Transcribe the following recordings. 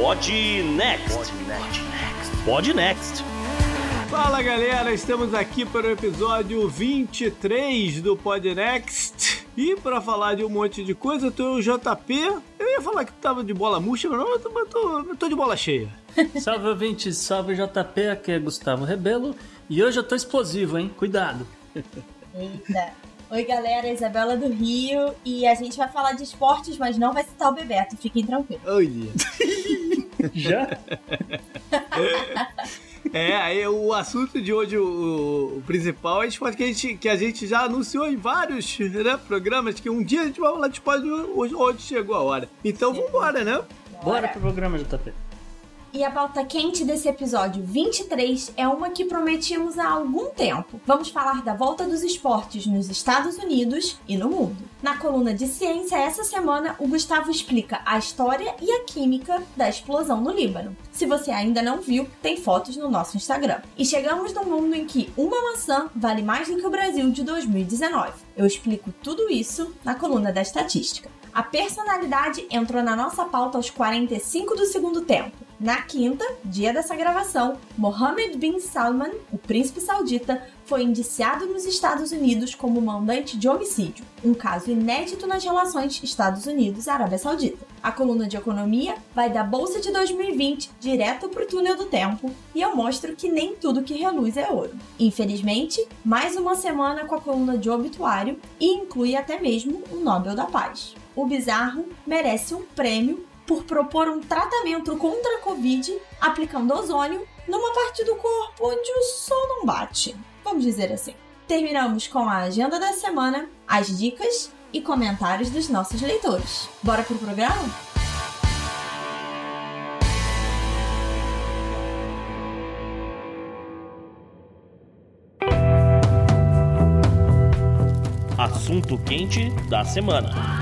Pod Next. Pod Next. Fala galera, estamos aqui para o episódio 23 do Pod Next. E para falar de um monte de coisa, eu tô o JP. Eu ia falar que tava de bola murcha, mas não, eu tô, eu tô, de bola cheia. salve ouvinte, salve JP, aqui é Gustavo Rebelo. E hoje eu tô explosivo, hein? Cuidado. Eita. Oi, galera, Isabela do Rio. E a gente vai falar de esportes, mas não vai citar o Bebeto. Fiquem tranquilos. Olha. Já? É, aí o assunto de hoje, o, o, principal, é esporte que a, gente, que a gente já anunciou em vários né, programas, que um dia a gente vai falar de esporte, hoje, hoje chegou a hora. Então vambora, né? Bora, Bora pro programa, JP. E a pauta quente desse episódio 23 é uma que prometimos há algum tempo. Vamos falar da volta dos esportes nos Estados Unidos e no mundo. Na coluna de ciência, essa semana, o Gustavo explica a história e a química da explosão no Líbano. Se você ainda não viu, tem fotos no nosso Instagram. E chegamos num mundo em que uma maçã vale mais do que o Brasil de 2019. Eu explico tudo isso na coluna da estatística. A personalidade entrou na nossa pauta aos 45 do segundo tempo. Na quinta, dia dessa gravação, Mohammed bin Salman, o príncipe saudita, foi indiciado nos Estados Unidos como mandante de homicídio, um caso inédito nas relações Estados Unidos-Arábia Saudita. A coluna de economia vai da Bolsa de 2020 direto para o túnel do tempo e eu mostro que nem tudo que reluz é ouro. Infelizmente, mais uma semana com a coluna de obituário e inclui até mesmo o Nobel da Paz o bizarro merece um prêmio por propor um tratamento contra a Covid aplicando ozônio numa parte do corpo onde o sol não bate. Vamos dizer assim. Terminamos com a agenda da semana, as dicas e comentários dos nossos leitores. Bora pro programa? Assunto quente da semana.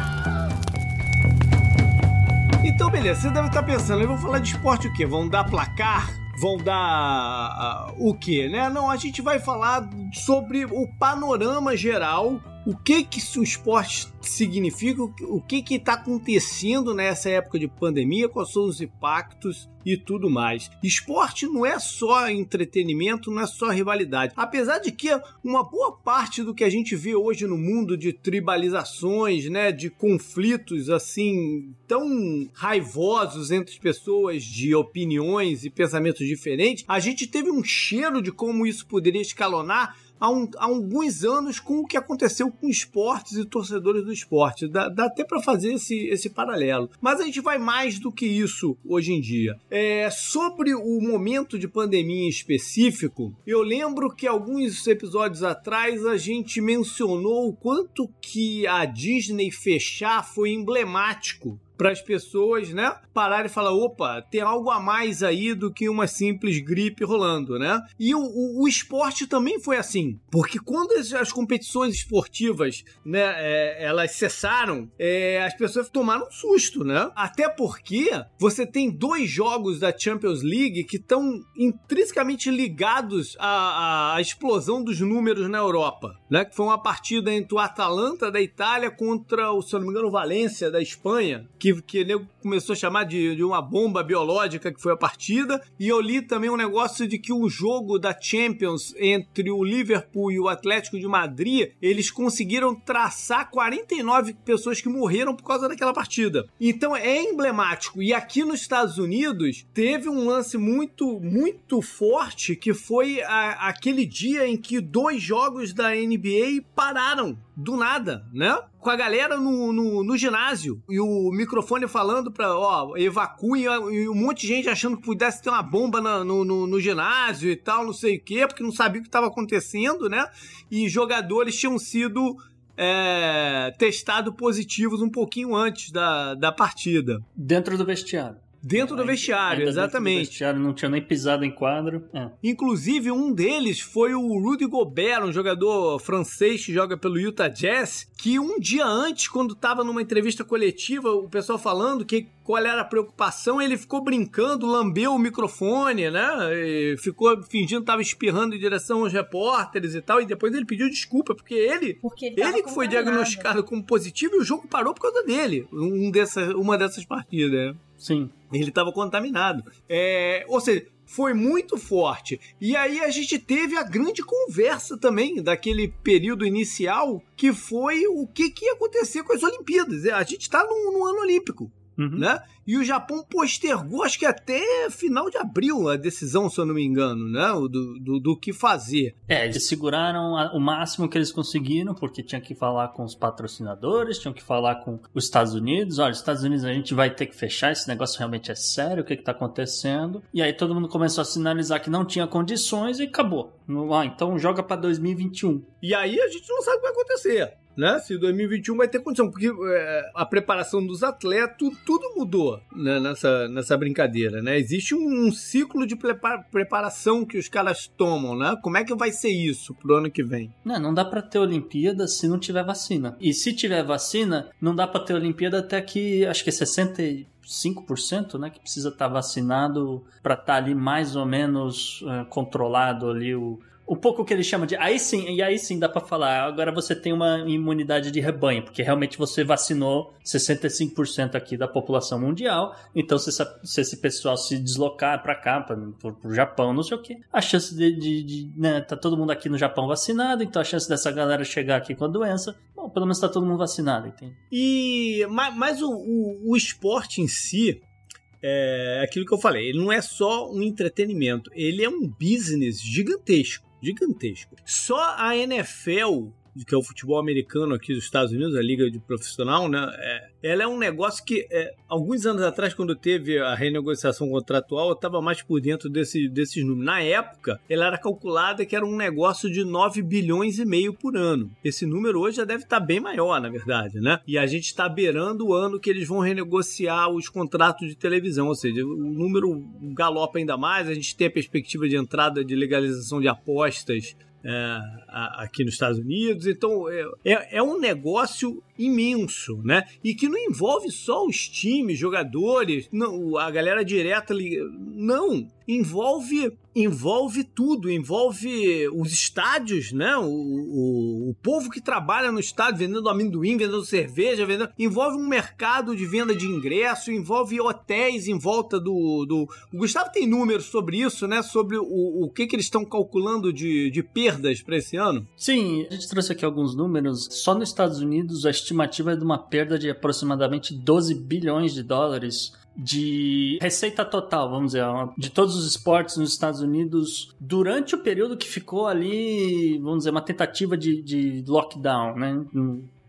Então, beleza, você deve estar pensando, eu vou falar de esporte o quê? Vão dar placar? Vão dar uh, o quê, né? Não, a gente vai falar sobre o panorama geral o que que o esporte significa, o que que está acontecendo nessa época de pandemia, quais são os impactos e tudo mais. Esporte não é só entretenimento, não é só rivalidade. Apesar de que uma boa parte do que a gente vê hoje no mundo de tribalizações, né, de conflitos assim tão raivosos entre pessoas de opiniões e pensamentos diferentes, a gente teve um cheiro de como isso poderia escalonar há, um, há alguns anos com o que aconteceu com esportes e torcedores do esporte. Dá, dá até para fazer esse, esse paralelo. Mas a gente vai mais do que isso hoje em dia. É, sobre o momento de pandemia em específico, eu lembro que alguns episódios atrás a gente mencionou o quanto que a Disney fechar foi emblemático para as pessoas, né, pararem e falar, opa, tem algo a mais aí do que uma simples gripe rolando, né? E o, o, o esporte também foi assim, porque quando as, as competições esportivas, né, é, elas cessaram, é, as pessoas tomaram um susto, né? Até porque você tem dois jogos da Champions League que estão intrinsecamente ligados à, à, explosão dos números na Europa, né? Que foi uma partida entre o Atalanta da Itália contra, o, se eu não me engano, o Valência da Espanha, que que, que começou a chamar de, de uma bomba biológica que foi a partida. E eu li também um negócio de que o jogo da Champions entre o Liverpool e o Atlético de Madrid, eles conseguiram traçar 49 pessoas que morreram por causa daquela partida. Então é emblemático. E aqui nos Estados Unidos teve um lance muito, muito forte que foi a, aquele dia em que dois jogos da NBA pararam do nada, né? Com a galera no, no, no ginásio e o microfone falando pra, ó, e um monte de gente achando que pudesse ter uma bomba no, no, no ginásio e tal, não sei o quê, porque não sabia o que estava acontecendo, né? E jogadores tinham sido é, testados positivos um pouquinho antes da, da partida. Dentro do vestiário. Dentro do vestiário, Ainda exatamente. Dentro do vestiário, não tinha nem pisado em quadro. É. Inclusive, um deles foi o Rudy Gobert, um jogador francês que joga pelo Utah Jazz, que um dia antes, quando estava numa entrevista coletiva, o pessoal falando que qual era a preocupação, ele ficou brincando, lambeu o microfone, né? E ficou fingindo que estava espirrando em direção aos repórteres e tal, e depois ele pediu desculpa, porque ele, Porque ele, ele que foi diagnosticado como positivo e o jogo parou por causa dele, um dessa, uma dessas partidas, né? Sim. Ele estava contaminado. É, ou seja, foi muito forte. E aí a gente teve a grande conversa também daquele período inicial, que foi o que, que ia acontecer com as Olimpíadas. A gente está no, no ano olímpico. Uhum. Né? E o Japão postergou, acho que até final de abril, a decisão, se eu não me engano, né? Do, do, do que fazer. É, eles seguraram a- o máximo que eles conseguiram, porque tinha que falar com os patrocinadores, tinham que falar com os Estados Unidos. Olha, os Estados Unidos a gente vai ter que fechar, esse negócio realmente é sério, o que, que tá acontecendo? E aí todo mundo começou a sinalizar que não tinha condições e acabou. Ah, então joga pra 2021. E aí a gente não sabe o que vai acontecer. Né? Se 2021 vai ter condição, porque é, a preparação dos atletas, tudo, mudou né, nessa, nessa brincadeira, né? Existe um, ciclo de prepa- preparação que os caras tomam, né? Como é que vai ser isso pro ano que vem? Não, não dá pra ter Olimpíada se não tiver vacina. E se tiver vacina, não dá pra ter Olimpíada até que acho que é 65%, né, que precisa estar vacinado pra estar ali mais ou menos eh, controlado ali o um pouco o que ele chama de aí sim, e aí sim dá pra falar, agora você tem uma imunidade de rebanho, porque realmente você vacinou 65% aqui da população mundial, então se, essa- se esse pessoal se deslocar pra cá, pro, pro Japão, não sei o que, a chance de, de, de, né, tá todo mundo aqui no Japão vacinado, então a chance dessa galera chegar aqui com a doença, bom, pelo menos tá todo mundo vacinado, entende? E ma- mas o, o, o esporte em si é aquilo que eu falei, ele não é só um entretenimento, ele é um business gigantesco, gigantesco. Só a NFL, que é o futebol americano aqui dos Estados Unidos, a liga de profissional, né? é- ela é um negócio que é, alguns anos atrás, quando teve a renegociação contratual, eu estava mais por dentro desse, desses números. Na época, ela era calculada que era um negócio de 9 bilhões e meio por ano. Esse número hoje já deve estar bem maior, na verdade, né? E a gente está beirando o ano que eles vão renegociar os contratos de televisão, ou seja, o número galopa ainda mais. A gente tem a perspectiva de entrada de legalização de apostas é, aqui nos Estados Unidos. Então é, é, é um negócio imenso, né? E que não envolve só os times, jogadores, não, a galera direta. Não, envolve envolve tudo, envolve os estádios, né? O, o, o povo que trabalha no estádio vendendo amendoim, vendendo cerveja, vendendo. Envolve um mercado de venda de ingresso, envolve hotéis em volta do. do... O Gustavo tem números sobre isso, né? Sobre o, o que, que eles estão calculando de, de perdas para esse ano. Sim, a gente trouxe aqui alguns números. Só nos Estados Unidos a estimativa é de uma perda de aproximadamente 12 bilhões de dólares de receita total, vamos dizer, de todos os esportes nos Estados Unidos durante o período que ficou ali, vamos dizer, uma tentativa de, de lockdown, né?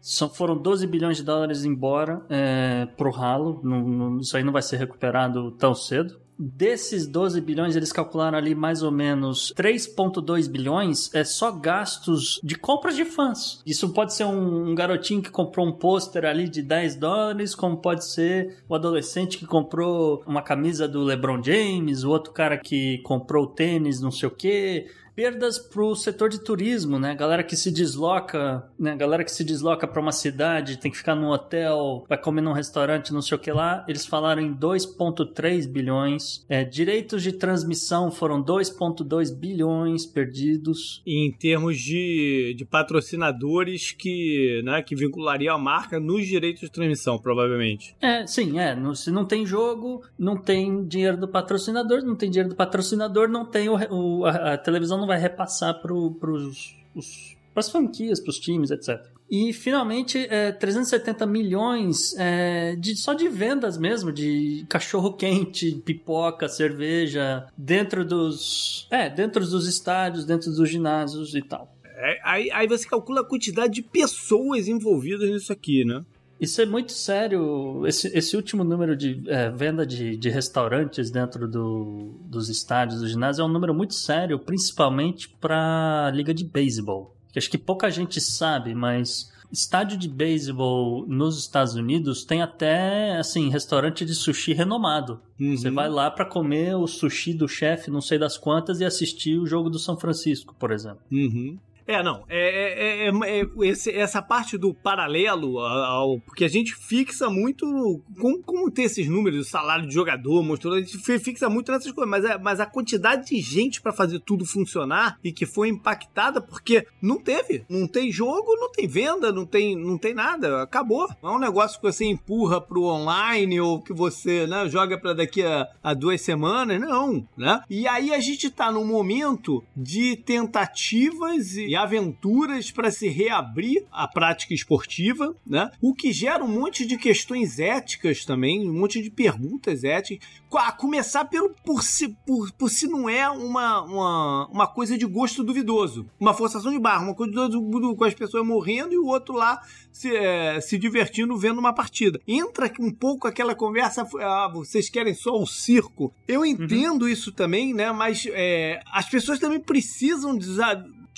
São, foram 12 bilhões de dólares embora é, pro ralo. Não- não- isso aí não vai ser recuperado tão cedo. Desses 12 bilhões, eles calcularam ali mais ou menos 3,2 bilhões é só gastos de compras de fãs. Isso pode ser um, um garotinho que comprou um pôster ali de 10 dólares, como pode ser o adolescente que comprou uma camisa do LeBron James, o outro cara que comprou tênis, não sei o quê perdas pro setor de turismo, né? Galera que se desloca, né? Galera que se desloca para uma cidade, tem que ficar num hotel, vai comer num restaurante, não sei o que lá. Eles falaram em 2,3 bilhões. É, direitos de transmissão foram 2,2 bilhões perdidos. Em termos de, de patrocinadores que, né, que vinculariam a marca nos direitos de transmissão, provavelmente. É, sim, é. não- se não tem jogo, não tem dinheiro do patrocinador, não tem dinheiro do patrocinador, não tem o, o- a, a televisão não vai repassar os, pras franquias, pros times, etc. E finalmente, é, 370 milhões é, de, só de vendas mesmo, de cachorro quente, pipoca, cerveja, dentro dos. É, dentro dos estádios, dentro dos ginásios e tal. É, aí, aí você calcula a quantidade de pessoas envolvidas nisso aqui, né? Isso é muito sério. Esse, esse último número de é, venda de, de restaurantes dentro do, dos estádios, do ginásio, é um número muito sério, principalmente para a liga de beisebol. Que acho que pouca gente sabe, mas estádio de beisebol nos Estados Unidos tem até assim restaurante de sushi renomado. Uhum. Você vai lá para comer o sushi do chefe, não sei das quantas, e assistir o jogo do São Francisco, por exemplo. Uhum. É, não. É, é, é, é esse, essa parte do paralelo ao. Porque a gente fixa muito. Como, como ter esses números, o salário de jogador, mostrou, a gente fixa muito nessas coisas. Mas, é, mas a quantidade de gente para fazer tudo funcionar e que foi impactada porque não teve. Não tem jogo, não tem venda, não tem, não tem nada. Acabou. Não é um negócio que você empurra pro online ou que você né, joga para daqui a, a duas semanas. Não, né? E aí a gente tá num momento de tentativas e aventuras para se reabrir a prática esportiva, né? O que gera um monte de questões éticas também, um monte de perguntas éticas. A começar pelo por se, por, por se não é uma, uma, uma coisa de gosto duvidoso, uma forçação de barra, uma coisa do, com as pessoas morrendo e o outro lá se, é, se divertindo vendo uma partida. Entra um pouco aquela conversa, ah, vocês querem só o circo. Eu uhum. entendo uhum. isso também, né? Mas é, as pessoas também precisam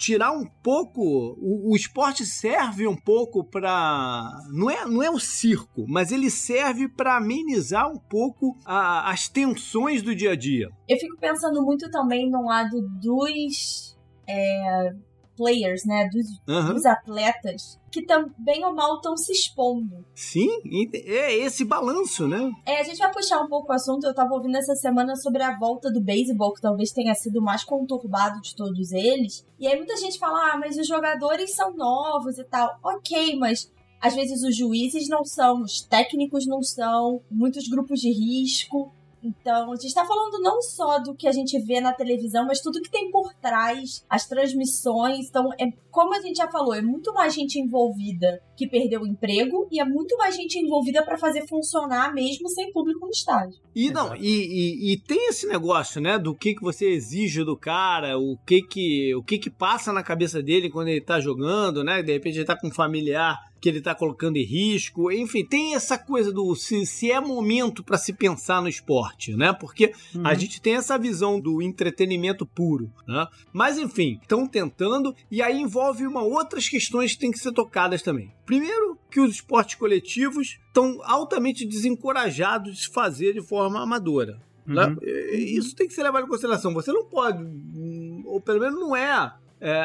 tirar um pouco. O, o esporte serve um pouco para. Não é, não é o circo, mas ele serve para amenizar um pouco a, as tensões do dia a dia. Eu fico pensando muito também no lado dos. É, players, né? Dos, uhum. dos atletas que também ou mal estão se expondo. Sim, é esse balanço, né? É, a gente vai puxar um pouco o assunto. Eu tava ouvindo essa semana sobre a volta do beisebol, que talvez tenha sido o mais conturbado de todos eles. E aí muita gente fala, ah, mas os jogadores são novos e tal. Ok, mas às vezes os juízes não são, os técnicos não são, muitos grupos de risco. Então, a gente está falando não só do que a gente vê na televisão, mas tudo que tem por trás, as transmissões. Então, é como a gente já falou, é muito mais gente envolvida que perdeu o emprego e é muito mais gente envolvida para fazer funcionar mesmo sem público no estádio. E não, e, e, e, tem esse negócio, né, do que que você exige do cara, o que que o que que passa na cabeça dele quando ele tá jogando, né? De repente ele tá com um familiar que ele está colocando em risco. Enfim, tem essa coisa do se, se é momento para se pensar no esporte, né? Porque uhum. a gente tem essa visão do entretenimento puro, né? Mas enfim, estão tentando e aí envolve uma outras questões que têm que ser tocadas também. Primeiro, que os esportes coletivos estão altamente desencorajados de se fazer de forma amadora. Né? Uhum. Isso tem que ser levado em consideração. Você não pode, ou pelo menos não é é,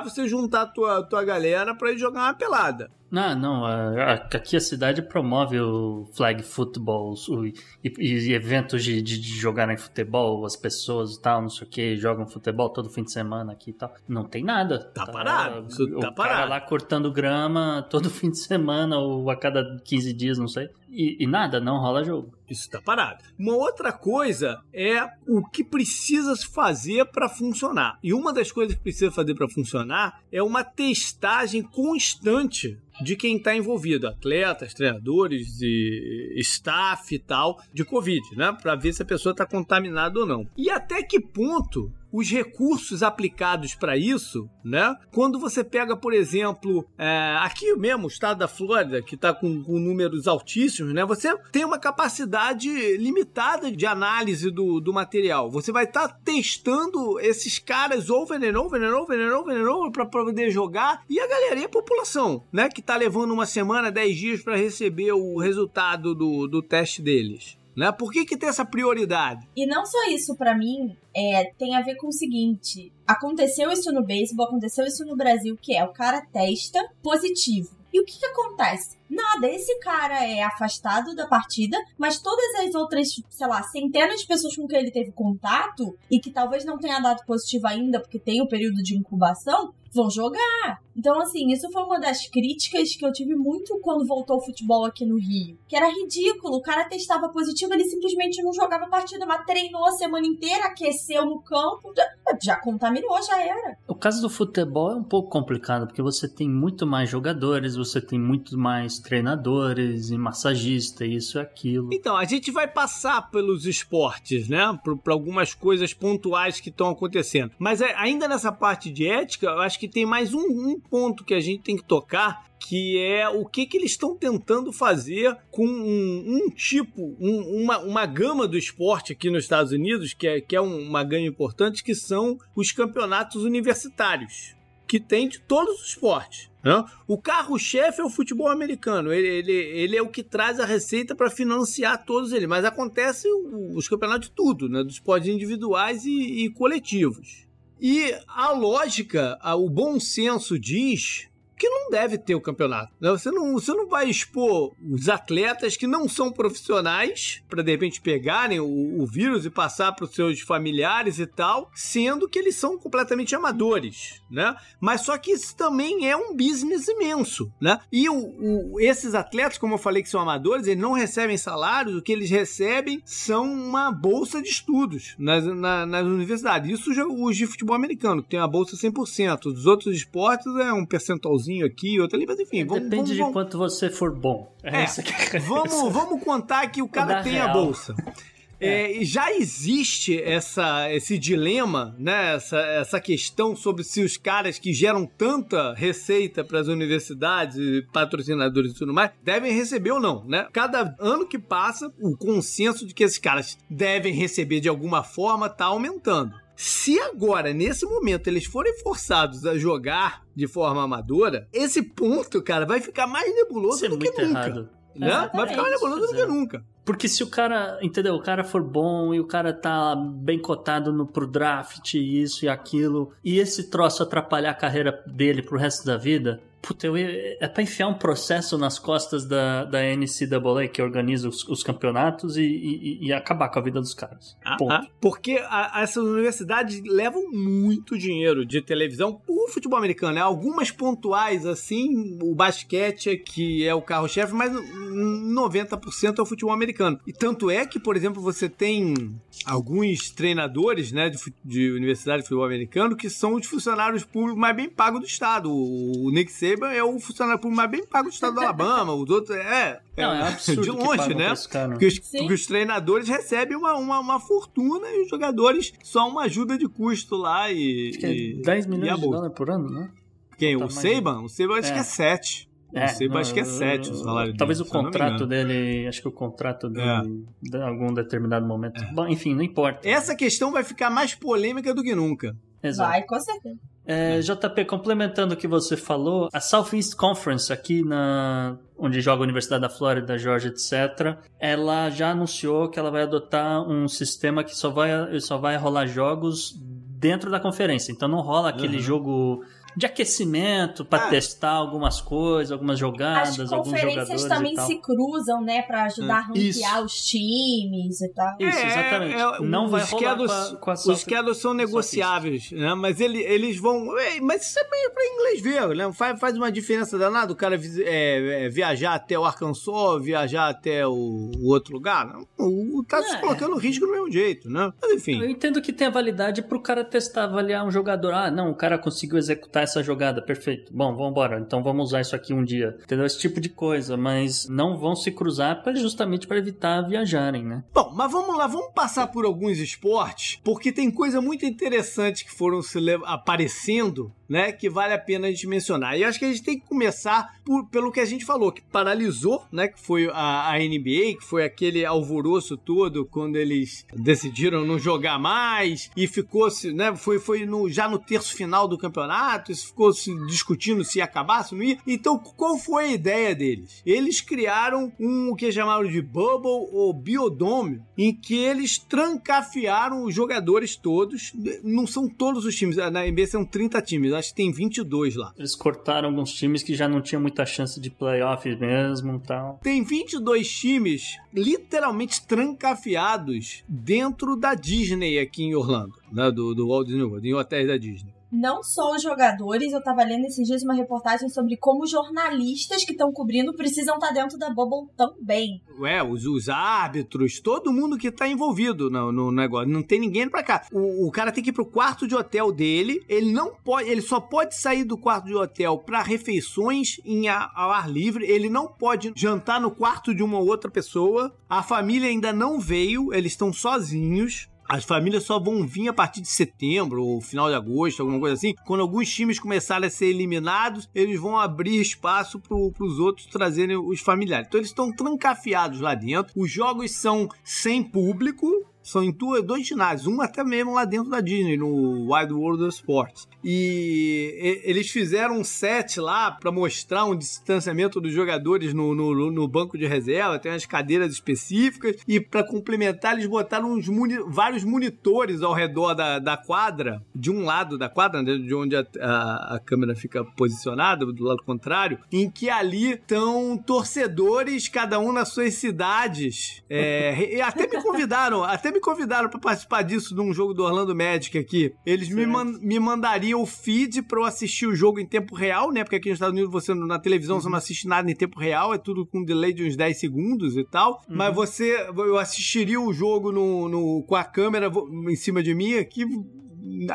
você juntar tua, tua galera para ir jogar uma pelada. Não, não. aqui a cidade promove o flag football o, e, e, eventos de, de, de jogarem futebol, as pessoas e tal, não sei o que, jogam futebol todo fim de semana aqui e tal. Não tem nada. Tá, tá parado. O tá cara parado. lá cortando grama todo fim de semana ou a cada 15 dias, não sei. E, e nada, não rola jogo. Isso tá parado. Uma outra coisa é o que precisa fazer para funcionar. E uma das coisas que precisa fazer para funcionar é uma testagem constante de quem está envolvido, atletas, treinadores e staff e tal, de Covid, né? Para ver se a pessoa está contaminada ou não. E até que ponto os recursos aplicados para isso, né? Quando você pega, por exemplo, é, aqui mesmo, o estado da Flórida, que está com, com, números altíssimos, né? Você tem uma capacidade limitada de análise do, do material. Você vai estar tá testando esses caras over and over and over and over and over para poder jogar e a galera e a população, né? Que está levando uma semana, dez dias para receber o resultado do, do teste deles. Né? Por que, que tem essa prioridade? E não só isso, para mim, é, tem a ver com o seguinte: aconteceu isso no beisebol, aconteceu isso no Brasil, que é o cara testa positivo. E o que, que acontece? Nada, esse cara é afastado da partida, mas todas as outras, sei lá, centenas de pessoas com quem ele teve contato e que talvez não tenha dado positivo ainda porque tem o período de incubação, vão jogar. Então, assim, isso foi uma das críticas que eu tive muito quando voltou o futebol aqui no Rio. Que era ridículo. O cara testava positivo, ele simplesmente não jogava partida, mas treinou a semana inteira, aqueceu no campo, já contaminou, já era. O caso do futebol é um pouco complicado, porque você tem muito mais jogadores, você tem muito mais treinadores e massagista, isso e aquilo. Então, a gente vai passar pelos esportes, né? Para algumas coisas pontuais que estão acontecendo. Mas é, ainda nessa parte de ética, eu acho que tem mais um, um ponto que a gente tem que tocar, que é o que, que eles estão tentando fazer com um, um tipo, um, uma, uma gama do esporte aqui nos Estados Unidos, que é, que é uma gama importante, que são os campeonatos universitários, que tem de todos os esportes. Né? O carro-chefe é o futebol americano, ele, ele, ele é o que traz a receita para financiar todos eles, mas acontece os campeonatos de tudo, né? dos esportes individuais e, e coletivos. E a lógica, o bom senso diz que não deve ter o campeonato. Né? Você não, você não vai expor os atletas que não são profissionais para de repente pegarem o, o vírus e passar para os seus familiares e tal, sendo que eles são completamente amadores, né? Mas só que isso também é um business imenso, né? E o, o, esses atletas, como eu falei que são amadores, eles não recebem salários, o que eles recebem são uma bolsa de estudos nas, na, nas universidades. Isso já os de futebol americano, que tem a bolsa 100%. Dos outros esportes é um percentualzinho aqui, outro ali, mas enfim. Vamos, Depende vamos, de vamos... quanto você for bom. É, é vamos, vamos contar que o cara tem real. a bolsa. É. É, já existe essa, esse dilema, né? essa, essa questão sobre se os caras que geram tanta receita para as universidades, patrocinadores e tudo mais, devem receber ou não. Né? Cada ano que passa, o consenso de que esses caras devem receber de alguma forma está aumentando. Se agora, nesse momento, eles forem forçados a jogar de forma amadora, esse ponto, cara, vai ficar mais nebuloso Isso do é que nunca. Errado. Né? Vai ficar mais nebuloso do que nunca. Porque se o cara, entendeu? O cara for bom e o cara tá bem cotado no, pro draft, isso e aquilo, e esse troço atrapalhar a carreira dele pro resto da vida, Puta, eu, é pra enfiar um processo nas costas da, da NCAA, que organiza os, os campeonatos, e, e, e, acabar com a vida dos caras. Ah. Ah, porque a, essas universidades levam muito dinheiro de televisão o futebol americano. Né? Algumas pontuais, assim, o basquete é que é o carro-chefe, mas 90% é o futebol americano. E tanto é que, por exemplo, você tem alguns treinadores né, de, de universidade de futebol americano que são os funcionários públicos mais bem pagos do estado. O, o Nick Saban Saban é o funcionário público mais bem pago do estado do Alabama. Os outros é. Não, é, é absurdo de longe, né? Porque os, porque os, treinadores recebem uma, uma, uma, fortuna e os jogadores só uma ajuda de custo lá e. Acho que é e, 10 milhões de dólares por ano, né? Quem? O Saban? O Saban acho é. que é 7. É, não sei, não, acho que é 7 o salário Talvez dele, o contrato dele, acho que o contrato dele, é. em algum determinado momento. É. Bom, enfim, não importa. Essa questão vai ficar mais polêmica do que nunca. Exato. Vai, com certeza. É, JP, complementando o que você falou, a Southeast Conference, aqui na onde joga a Universidade da Flórida, Georgia, etc., ela já anunciou que ela vai adotar um sistema que só vai, só vai rolar jogos dentro da conferência. Então não rola aquele uhum. jogo de aquecimento para ah. testar algumas coisas, algumas jogadas, alguns jogadores. As conferências também se cruzam, né, para ajudar a ranquear os times e tal. Isso, é, exatamente. É, Não vai rolar schedules, com a, com a Os schedules são negociáveis, né? Mas ele, eles vão. Mas isso é meio para inglês ver, né? Faz, faz uma diferença danada o cara é, é, viajar até o Arkansas, viajar até o, o outro lugar. O, tá se é. colocando risco do mesmo jeito, né? Mas enfim. Eu entendo que tem a validade pro cara testar, avaliar um jogador. Ah, não, o cara conseguiu executar essa jogada, perfeito. Bom, vamos embora. Então vamos usar isso aqui um dia. Entendeu? Esse tipo de coisa, mas não vão se cruzar pra, justamente para evitar viajarem, né? Bom, mas vamos lá, vamos passar por alguns esportes, porque tem coisa muito interessante que foram se aparecendo né, que vale a pena a gente mencionar. E acho que a gente tem que começar por, pelo que a gente falou, que paralisou, né, que foi a, a NBA, que foi aquele alvoroço todo quando eles decidiram não jogar mais e ficou se, né, foi, foi no, já no terço final do campeonato, ficou se discutindo se ia acabar, se não ia. Então, qual foi a ideia deles? Eles criaram um o que chamaram de bubble ou biodome, em que eles trancafiaram os jogadores todos, não são todos os times, na NBA são 30 times, acho que tem 22 lá. Eles cortaram alguns times que já não tinham muita chance de playoff mesmo tal. Tem 22 times literalmente trancafiados dentro da Disney aqui em Orlando, né? Do, do Walt Disney World, em hotéis da Disney não só os jogadores, eu tava lendo esses dias uma reportagem sobre como jornalistas que estão cobrindo precisam estar tá dentro da bubble também. Ué, os, os árbitros, todo mundo que tá envolvido no, no negócio. Não tem ninguém pra cá. O, o, cara tem que ir pro quarto de hotel dele. Ele não pode, ele só pode sair do quarto de hotel para refeições em a, ao ar livre. Ele não pode jantar no quarto de uma outra pessoa. A família ainda não veio, eles estão sozinhos. As famílias só vão vir a partir de setembro ou final de agosto, alguma coisa assim. Quando alguns times começarem a ser eliminados, eles vão abrir espaço para os outros trazerem os familiares. Então eles estão trancafiados lá dentro. Os jogos são sem público, São em dois ginásios, um até mesmo lá dentro da Disney, no Wide World of Sports. E eles fizeram um set lá para mostrar um distanciamento dos jogadores no, no, no, banco de reserva, tem umas cadeiras específicas, e para complementar, eles botaram uns moni vários monitores ao redor da, da quadra, de um lado da quadra, né, de onde a, a, a câmera fica posicionada, do lado contrário, em que ali estão torcedores, cada um nas suas cidades. É, e até me convidaram, até me convidaram para participar disso num jogo do Orlando Magic aqui. Eles me, man, me mandariam o feed para eu assistir o jogo em tempo real, né? Porque aqui nos Estados Unidos você na televisão uhum. você não assiste nada em tempo real, é tudo com um delay de uns 10 segundos e tal. Uhum. Mas você, eu assistiria o jogo no, no, com a câmera em cima de mim aqui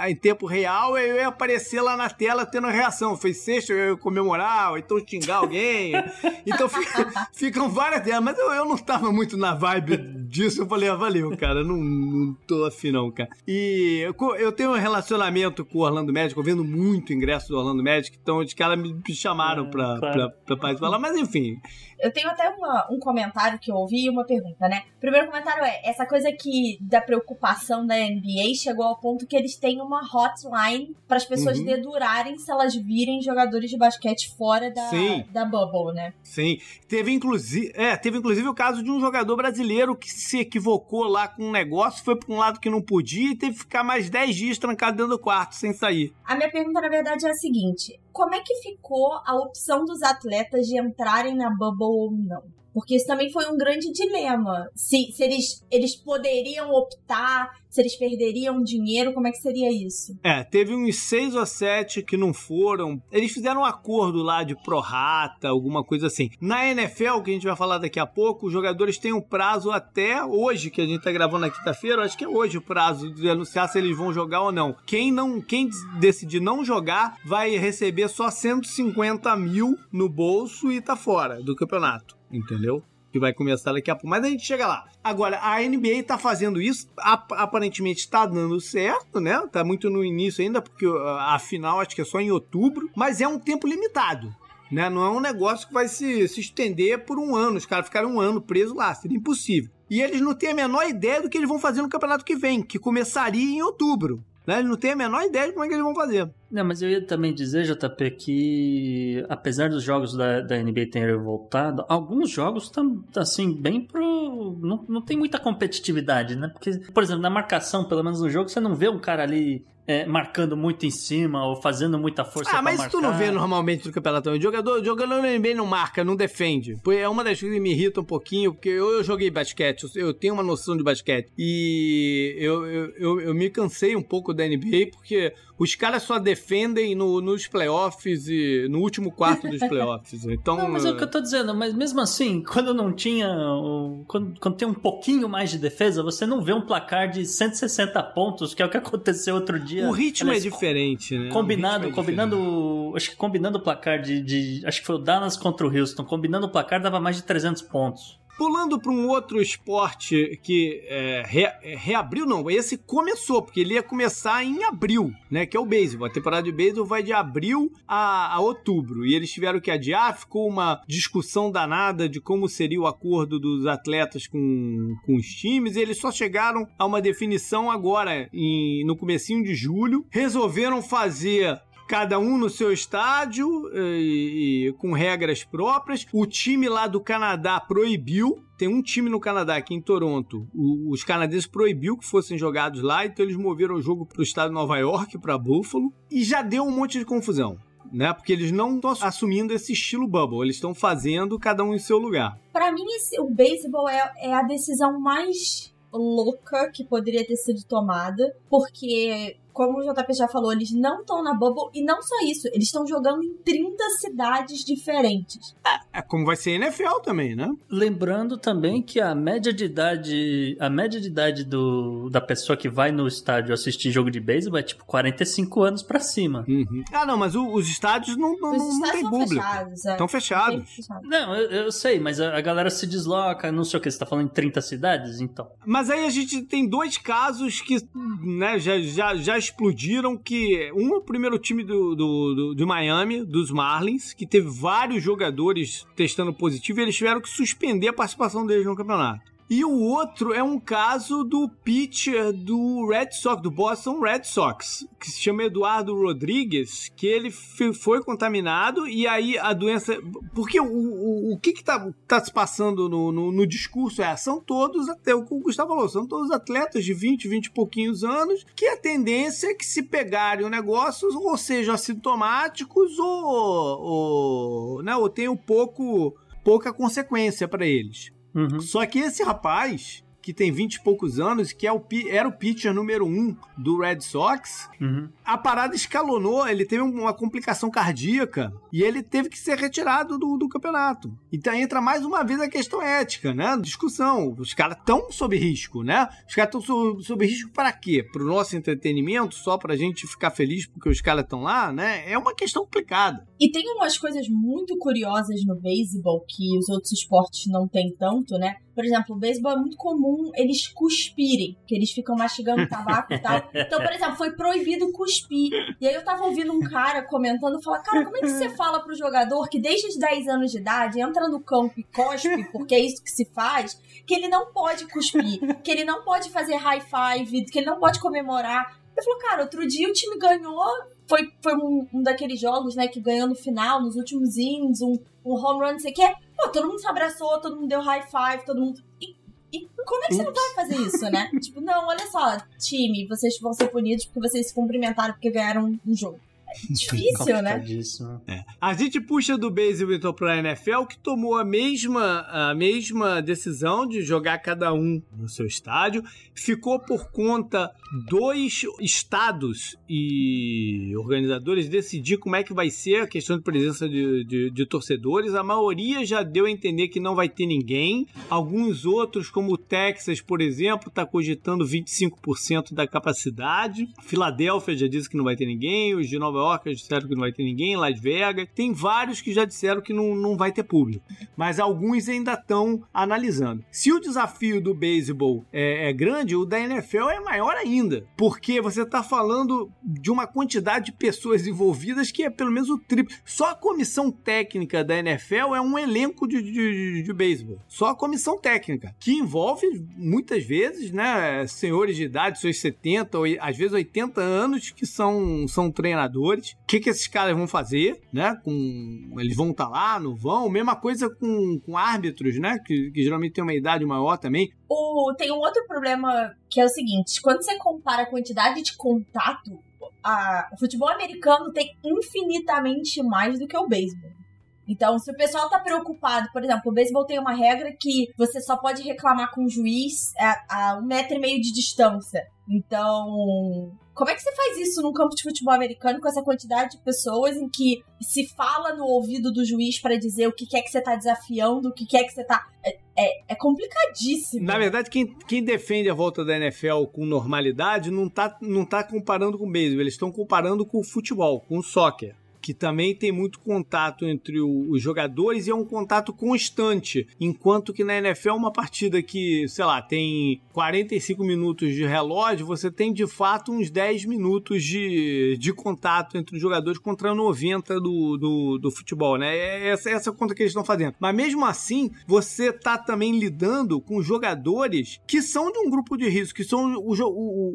em tempo real, eu ia aparecer lá na tela tendo a reação. Foi sexta, eu ia comemorar, ou então xingar alguém. então fica, ficam várias delas, mas eu, eu não tava muito na vibe disso. Eu falei, ah, valeu, cara, não, não tô afim não, cara. E eu, eu tenho um relacionamento com o Orlando Magic, eu vendo muito ingresso do Orlando Magic, então os caras me chamaram é, pra, claro. pra, pra participar lá, mas enfim. Eu tenho até uma, um comentário que eu ouvi e uma pergunta, né? O primeiro comentário é: essa coisa que da preocupação da NBA chegou ao ponto que eles têm uma hotline para as pessoas uhum. dedurarem se elas virem jogadores de basquete fora da, da bubble, né? Sim. Teve inclusive, é, teve inclusive o caso de um jogador brasileiro que se equivocou lá com um negócio, foi para um lado que não podia e teve que ficar mais 10 dias trancado dentro do quarto sem sair. A minha pergunta, na verdade, é a seguinte: como é que ficou a opção dos atletas de entrarem na bubble ou não? Porque isso também foi um grande dilema. Se, se eles, eles poderiam optar, se eles perderiam dinheiro, como é que seria isso? É, teve uns seis ou sete que não foram. Eles fizeram um acordo lá de prorata, alguma coisa assim. Na NFL, que a gente vai falar daqui a pouco, os jogadores têm um prazo até hoje, que a gente tá gravando na quinta-feira, acho que é hoje o prazo de anunciar se eles vão jogar ou não. Quem não, quem decidir não jogar vai receber só 150 mil no bolso e tá fora do campeonato entendeu? Que vai começar daqui a pouco. Mas a gente chega lá. Agora, a NBA tá fazendo isso, aparentemente tá dando certo, né? Tá muito no início ainda, porque a final acho que é só em outubro, mas é um tempo limitado. Né? Não é um negócio que vai se, se estender por um ano. Os caras ficaram um ano presos lá, seria impossível. E eles não têm a menor ideia do que eles vão fazer no campeonato que vem, que começaria em outubro. Né? Não têm a menor ideia de como é que eles vão fazer. Não, mas eu ia também dizer, JP, que apesar dos jogos da, da NBA terem voltado, alguns jogos estão, assim, bem pro. Não, não tem muita competitividade, né? Porque, por exemplo, na marcação, pelo menos no jogo, você não vê um cara ali é, marcando muito em cima ou fazendo muita força Ah, mas marcar. tu não vê normalmente no campeonato. O jogador, jogador no NBA não marca, não defende. É uma das coisas que me irrita um pouquinho, porque eu, eu joguei basquete, eu tenho uma noção de basquete. E eu, eu, eu, eu me cansei um pouco da NBA, porque os caras só defendem no, nos playoffs e no último quarto dos playoffs. Então, não, mas é o que eu tô dizendo, mas mesmo assim, quando não tinha. Quando, quando tem um pouquinho mais de defesa, você não vê um placar de 160 pontos, que é o que aconteceu outro dia. O ritmo Aliás, é diferente, né? Combinado, é combinando. Diferente. Acho que combinando o placar de, de. Acho que foi o Dallas contra o Houston. Combinando o placar dava mais de 300 pontos. Pulando para um outro esporte que é, re, é, reabriu, não, esse começou, porque ele ia começar em abril, né? Que é o beisebol. A temporada de beisebol vai de abril a, a outubro. E eles tiveram que adiar, ficou uma discussão danada de como seria o acordo dos atletas com, com os times. Eles só chegaram a uma definição agora, em, no comecinho de julho. Resolveram fazer cada um no seu estádio eh, e, e, com regras próprias. O time lá do Canadá proibiu. Tem um time no Canadá, aqui em Toronto. O, os canadenses proibiu que fossem jogados lá, então eles moveram o jogo para o estado de Nova York, para Buffalo, e já deu um monte de confusão. Né? Porque eles não estão assumindo esse estilo bubble, eles estão fazendo cada um em seu lugar. Para mim, o beisebol é, é a decisão mais louca que poderia ter sido tomada, porque como o JP já falou, eles não estão na bubble e não só isso, eles estão jogando em 30 cidades diferentes. É, é, como vai ser NFL também, né? Lembrando também que a média de idade, a média de idade do, da pessoa que vai no estádio assistir jogo de beisebol é tipo 45 anos para cima. Uhum. Ah, não, mas o, os estádios não, não, os não tem público. Fechados, é. Estão fechados. Não, eu, eu, sei, mas a, a, galera se desloca, não sei o que, você tá falando em 30 cidades, então. Mas aí a gente tem dois casos que, né, já, já, já explodiram que um é o primeiro time do, do, do, do Miami, dos Marlins, que teve vários jogadores testando positivo e eles tiveram que suspender a participação deles no campeonato. E o outro é um caso do pitcher do Red Sox, do Boston Red Sox, que se chama Eduardo Rodrigues, que ele foi contaminado e aí a doença. Porque o, o, o que que tá, tá se passando no, no, no discurso é: são todos, até o que o Gustavo falou, são todos atletas de 20, 20 e pouquinhos anos, que a tendência é que se pegarem o negócio, ou sejam assintomáticos ou, ou, né, ou tenham pouco, pouca consequência para eles. Uhum. Só que esse rapaz, que tem 20 e poucos anos, que é o, era o pitcher número um do Red Sox, uhum. a parada escalonou, ele teve uma complicação cardíaca e ele teve que ser retirado do, do campeonato. Então entra mais uma vez a questão ética, né? Discussão. Os caras estão sob risco, né? Os caras estão sob, sob risco para quê? Para o nosso entretenimento, só para a gente ficar feliz porque os caras estão lá, né? É uma questão complicada. E tem umas coisas muito curiosas no beisebol que os outros esportes não têm tanto, né? Por exemplo, o beisebol é muito comum eles cuspirem, que eles ficam mastigando tabaco e tal. Então, por exemplo, foi proibido cuspir. E aí eu tava ouvindo um cara comentando, falar, cara, como é que você fala pro jogador que desde os 10 anos de idade entra no campo e cospe, porque é isso que se faz, que ele não pode cuspir, que ele não pode fazer high five, que ele não pode comemorar. Eu falou, cara, outro dia o time ganhou, foi, foi um, um, daqueles jogos, né, que ganhou no final, nos últimos innings, um, um home run, não sei o quê. Pô, todo mundo se abraçou, todo mundo deu high five, todo mundo. E, e como é que você não vai fazer isso, né? tipo, não, olha só, time, vocês vão ser punidos porque vocês se cumprimentaram porque ganharam um jogo. Difícil, né? É. A gente puxa do beisebol então para a NFL, que tomou a mesma, a mesma decisão de jogar cada um no seu estádio. Ficou por conta dos estados e organizadores decidir como é que vai ser a questão de presença de, de, de torcedores. A maioria já deu a entender que não vai ter ninguém. Alguns outros, como o Texas, por exemplo, está cogitando 25% da capacidade. Filadélfia já disse que não vai ter ninguém. Os de Nova York já disseram que não vai ter ninguém, Las Vegas. Tem vários que já disseram que não, não vai ter público. Mas alguns ainda estão analisando. Se o desafio do beisebol é, é, grande, o da NFL é maior ainda. Porque você está falando de uma quantidade de pessoas envolvidas que é pelo menos o triplo. Só a comissão técnica da NFL é um elenco de, de, de, de beisebol. Só a comissão técnica. Que envolve muitas vezes, né, senhores de idade, seus 70, ou às vezes 80 anos, que são, são treinadores jogadores, o que, que esses caras vão fazer, né? Com, eles vão estar tá lá, não vão? Mesma coisa com, com árbitros, né? Que, que geralmente tem uma idade maior também. O, tem um outro problema que é o seguinte: quando você compara a quantidade de contato, a, o futebol americano tem infinitamente mais do que o beisebol. Então, se o pessoal tá preocupado, por exemplo, o beisebol tem uma regra que você só pode reclamar com o juiz a, a um metro e meio de distância. Então, como é que você faz isso num campo de futebol americano com essa quantidade de pessoas em que se fala no ouvido do juiz para dizer o que é que você tá desafiando, o que é que você tá. É, é, é, complicadíssimo. Na verdade, quem, quem defende a volta da NFL com normalidade não tá, não tá comparando com o beisebol, eles estão comparando com o futebol, com o soccer que também tem muito contato entre o, os jogadores e é um contato constante. Enquanto que na NFL, uma partida que, sei lá, tem 45 minutos de relógio, você tem de fato uns 10 minutos de, de contato entre os jogadores contra 90 do, do, do futebol, né? É essa, essa é conta que eles estão fazendo. Mas mesmo assim, você tá também lidando com jogadores que são de um grupo de risco, que são o,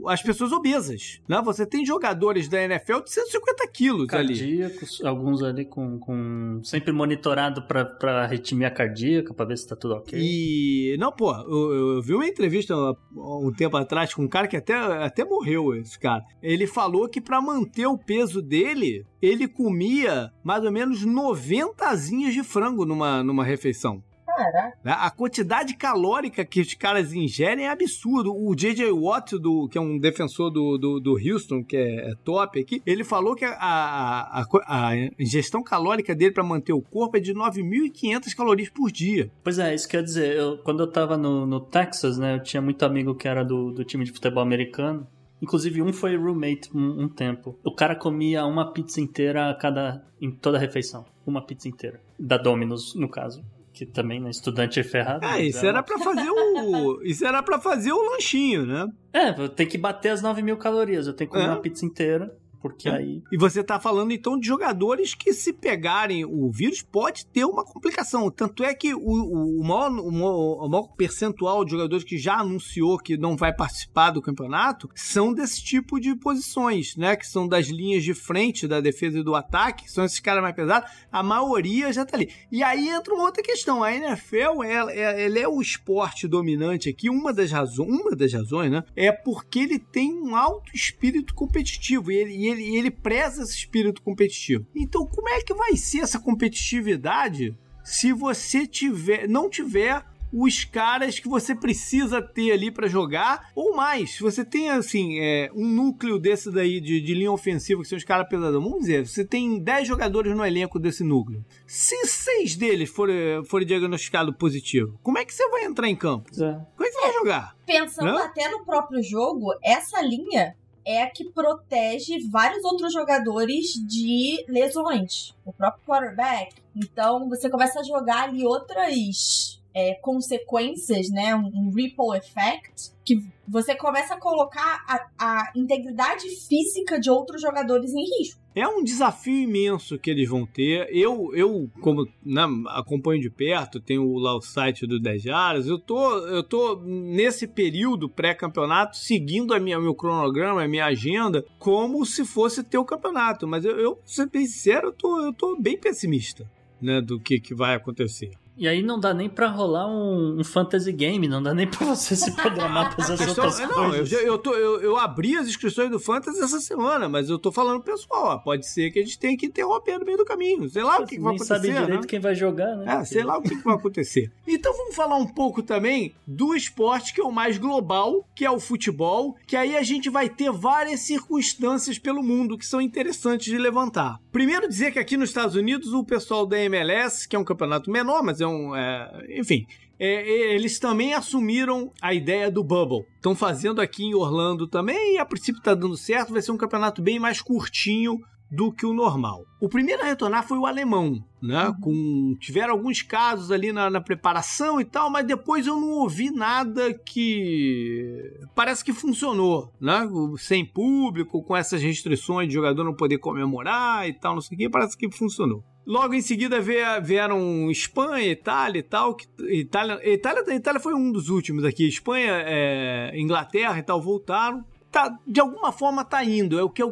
o, as pessoas obesas, né? Você tem jogadores da NFL de 150 quilos ali alguns ali com, com sempre monitorado para arritmia cardíaca, para ver se tá tudo ok. E não, pô, eu, eu vi uma entrevista um tempo atrás com um cara que até, até morreu, esse cara. Ele falou que para manter o peso dele, ele comia mais ou menos 90 asinhas de frango numa, numa refeição. Caraca. Né? A quantidade calórica que os caras ingerem é absurdo. O J.J. Watt, do, que é um defensor do, do, do Houston, que é, é, top aqui, ele falou que a, a, a, a ingestão calórica dele para manter o corpo é de 9.500 calorias por dia. Pois é, isso quer dizer, eu, quando eu tava no, no Texas, né, eu tinha muito amigo que era do, do time de futebol americano. Inclusive, um foi roommate um, um, tempo. O cara comia uma pizza inteira a cada, em toda a refeição. Uma pizza inteira. Da Domino's, no caso que também, né, estudante é ferrado. Ah, isso era para fazer o isso era para fazer o lanchinho, né? É, tem que bater as 9 mil calorias, eu tenho que comer é. uma pizza inteira Porque aí. E você tá falando então de jogadores que, se pegarem o vírus, pode ter uma complicação. Tanto é que o, o, maior, o, maior, o maior percentual de jogadores que já anunciou que não vai participar do campeonato são desse tipo de posições, né? Que são das linhas de frente da defesa e do ataque, são esses caras mais pesados. A maioria já tá ali. E aí entra uma outra questão. A NFL, ela, ela é o esporte dominante aqui. Uma das razões, uma das razões, né? É porque ele tem um alto espírito competitivo e ele, e ele, e ele preza esse espírito competitivo. Então, como é que vai ser essa competitividade se você tiver, não tiver os caras que você precisa ter ali para jogar, ou mais. Se você tem, assim, é, um núcleo desse daí de, de linha ofensiva, que são os caras pesadão, vamos dizer, você tem 10 jogadores no elenco desse núcleo. Se seis deles forem, forem diagnosticados positivo, como é que você vai entrar em campo? É. Como é que você vai jogar? Pensando até no próprio jogo, essa linha é a que protege vários outros jogadores de lesões. O próprio quarterback. Então você começa a jogar ali outras é, consequências, né? Um, ripple effect, que você começa a colocar a, a integridade física de outros jogadores em risco. É um desafio imenso que eles vão ter. Eu, eu como né, acompanho de perto, tenho lá o site do 10 Jaras, eu tô, eu tô nesse período pré-campeonato seguindo a minha, meu cronograma, a minha agenda, como se fosse ter o campeonato. Mas eu, eu ser bem sincero, eu tô, eu tô bem pessimista né, do que, que vai acontecer. E aí não dá nem pra rolar um, um fantasy game, não dá nem pra você se programar pra essas questão, outras não, coisas. Eu, eu, tô, eu, eu, abri as inscrições do fantasy essa semana, mas eu tô falando pessoal, ó, pode ser que a gente tenha que interromper no meio do caminho. Sei lá o que, que vai acontecer. sabe direito né? quem vai jogar, né? É, sei lá o que, que vai acontecer. Então vamos falar um pouco também do esporte que é o mais global, que é o futebol, que aí a gente vai ter várias circunstâncias pelo mundo que são interessantes de levantar. Primeiro dizer que aqui nos Estados Unidos o pessoal da MLS, que é um campeonato menor, mas é um... É, enfim, é, eles também assumiram a ideia do Bubble. Estão fazendo aqui em Orlando também e a princípio está dando certo. Vai ser um campeonato bem mais curtinho do que o normal. O primeiro a retornar foi o alemão, né? Uhum. Com tiveram alguns casos ali na, na, preparação e tal, mas depois eu não ouvi nada que parece que funcionou, né? Sem público, com essas restrições de jogador não poder comemorar e tal, não sei o que, parece que funcionou. Logo em seguida vieram Espanha, Itália e tal. Que, Itália, Itália, Itália foi um dos últimos aqui. Espanha, é, Inglaterra e tal voltaram. Tá, de alguma forma tá indo. É o que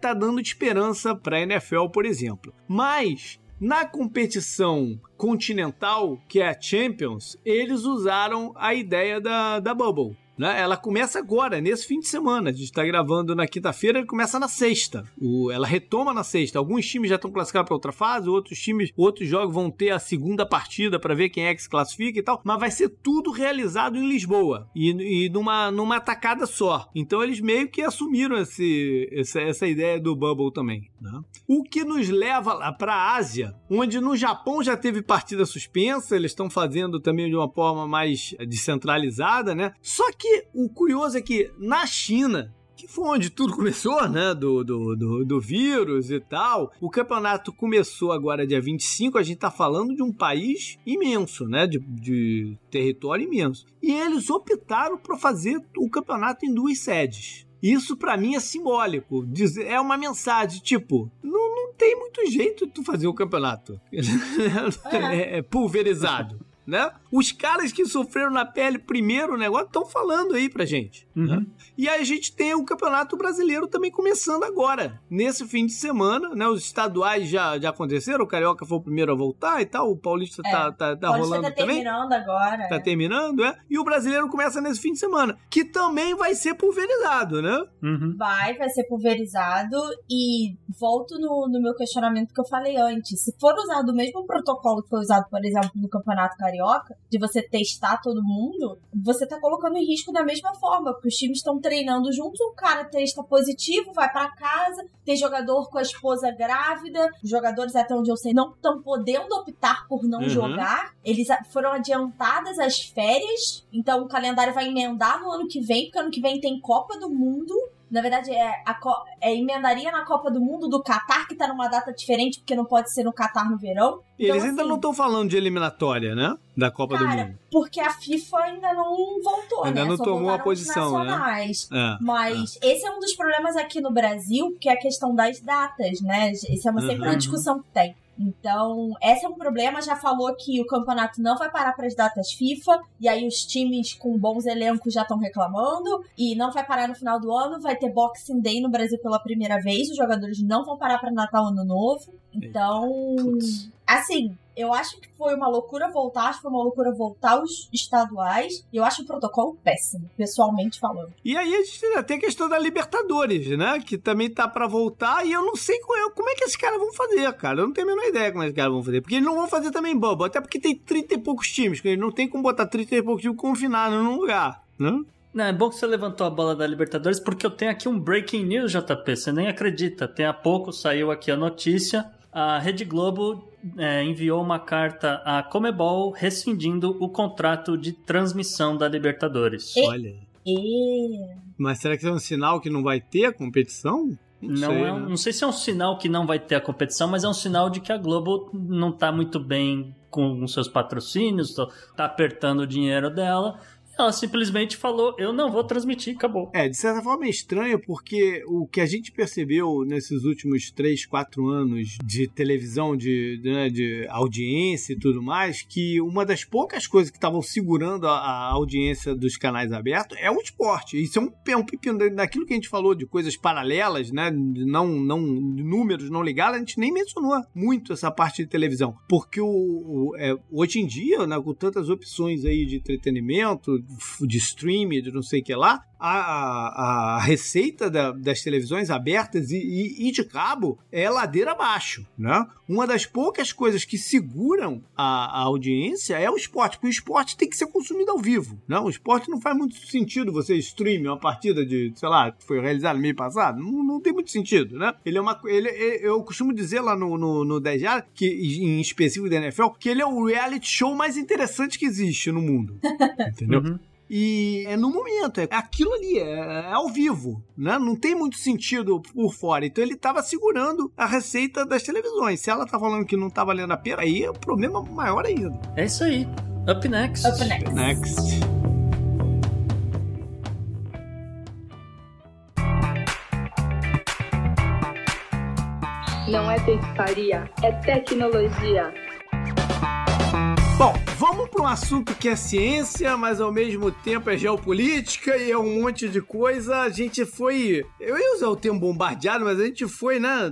tá dando de esperança para a NFL, por exemplo. Mas na competição continental, que é a Champions, eles usaram a ideia da, da Bubble. Né? Ela começa agora, nesse fim de semana. A gente está gravando na quinta-feira, ele começa na sexta. O, ela retoma na sexta. Alguns times já estão classificados para outra fase, outros times, outros jogos vão ter a segunda partida para ver quem é que se classifica e tal. Mas vai ser tudo realizado em Lisboa e, e numa, numa tacada só. Então eles meio que assumiram esse, essa, essa ideia do Bubble também. Né? O que nos leva lá para a Ásia, onde no Japão já teve partida suspensa, eles estão fazendo também de uma forma mais descentralizada, né? Só que o curioso é que na China, que foi onde tudo começou, né? Do, do, do, do, vírus e tal. O campeonato começou agora dia 25. A gente tá falando de um país imenso, né? De, de território imenso. E eles optaram por fazer o campeonato em duas sedes. Isso para mim é simbólico. É uma mensagem, tipo, não, não tem muito jeito de tu fazer o campeonato. É, é pulverizado né? Os caras que sofreram na pele primeiro o negócio estão falando aí pra gente. Uhum. Né? E aí a gente tem o Campeonato Brasileiro também começando agora, nesse fim de semana, né? Os estaduais já, já aconteceram, o Carioca foi o primeiro a voltar e tal, o Paulista é, tá, tá, tá Paulista rolando tá também. terminando agora. Tá é. terminando, é? E o Brasileiro começa nesse fim de semana, que também vai ser pulverizado, né? Uhum. Vai, vai ser pulverizado e volto no, no meu questionamento que eu falei antes. Se for usado o mesmo protocolo que foi usado, por exemplo, no Campeonato carioca, de você testar todo mundo, você tá colocando em risco da mesma forma, porque os times estão treinando juntos, o cara testa positivo, vai para casa, tem jogador com a esposa grávida, os jogadores, até onde eu sei, não estão podendo optar por não uhum. jogar, eles foram adiantadas as férias, então o calendário vai emendar no ano que vem, porque ano que vem tem Copa do Mundo, Na verdade, é, a, é emendaria na Copa do Mundo do Catar, que tá numa data diferente, porque não pode ser no Catar no verão. Então, Eles ainda assim, não estão falando de eliminatória, né? Da Copa cara, do Mundo. Porque a FIFA ainda não voltou, ainda né? não Só tomou a posição, né? É, Mas é. esse é um dos problemas aqui no Brasil, que é a questão das datas, né? Essa é uma, sempre uhum. uma discussão que tem. Então, esse é um problema. Já falou que o campeonato não vai parar para as datas FIFA, e aí os times com bons elencos já estão reclamando, e não vai parar no final do ano. Vai ter Boxing Day no Brasil pela primeira vez, os jogadores não vão parar para Natal Ano Novo. Então, assim, eu acho que foi uma loucura voltar, acho que foi uma loucura voltar os estaduais. E eu acho o protocolo péssimo, pessoalmente falando. E aí a gente ainda tem a questão da Libertadores, né? Que também tá para voltar. E eu não sei como é, como é que esses caras vão fazer, cara. Eu não tenho a menor ideia como é que esses caras vão fazer. Porque eles não vão fazer também bubble. Até porque tem 30 e poucos times. Eles não tem como botar 30 e poucos times confinados num lugar, né? Não, é bom que você levantou a bola da Libertadores, porque eu tenho aqui um breaking news, JP. Você nem acredita. Tem há pouco saiu aqui a notícia. A Rede Globo é, enviou uma carta à Comebol rescindindo o contrato de transmissão da Libertadores. E, Olha. E... Mas será que é um sinal que não vai ter a competição? Não, não, sei, é um, né? não sei se é um sinal que não vai ter a competição, mas é um sinal de que a Globo não está muito bem com os seus patrocínios, está apertando o dinheiro dela ela simplesmente falou: eu não vou transmitir, acabou. É, de certa forma é estranho, porque o que a gente percebeu nesses últimos 3, 4 anos de televisão, de, né, de audiência e tudo mais, que uma das poucas coisas que estavam segurando a, a, audiência dos canais abertos é o esporte. Isso é um, é um pepino daquilo que a gente falou de coisas paralelas, né? Não, não, números não ligados, a gente nem mencionou muito essa parte de televisão. Porque o, o é, hoje em dia, né, com tantas opções aí de entretenimento, de streaming, de não sei o que lá, a, a, a receita da, das televisões abertas e, e, e, de cabo é ladeira abaixo, né? Uma das poucas coisas que seguram a, a, audiência é o esporte, porque o esporte tem que ser consumido ao vivo, né? O esporte não faz muito sentido você stream uma partida de, sei lá, que foi realizada no mês passado, não, não tem muito sentido, né? Ele é uma, ele, eu costumo dizer lá no, no, no 10 Jara, que em específico da NFL, que ele é o reality show mais interessante que existe no mundo, entendeu? Uhum. E é no momento, é aquilo ali, é, é, ao vivo, né? Não tem muito sentido por fora. Então ele estava segurando a receita das televisões. Se ela tá falando que não tá valendo a pena, aí é o um problema maior ainda. É isso aí. Up next. Up next. Up next. Não é feitiçaria, é tecnologia. Bom, vamos para um assunto que é ciência, mas ao mesmo tempo é geopolítica e é um monte de coisa. A gente foi. Eu ia usar o termo bombardeado, mas a gente foi, né?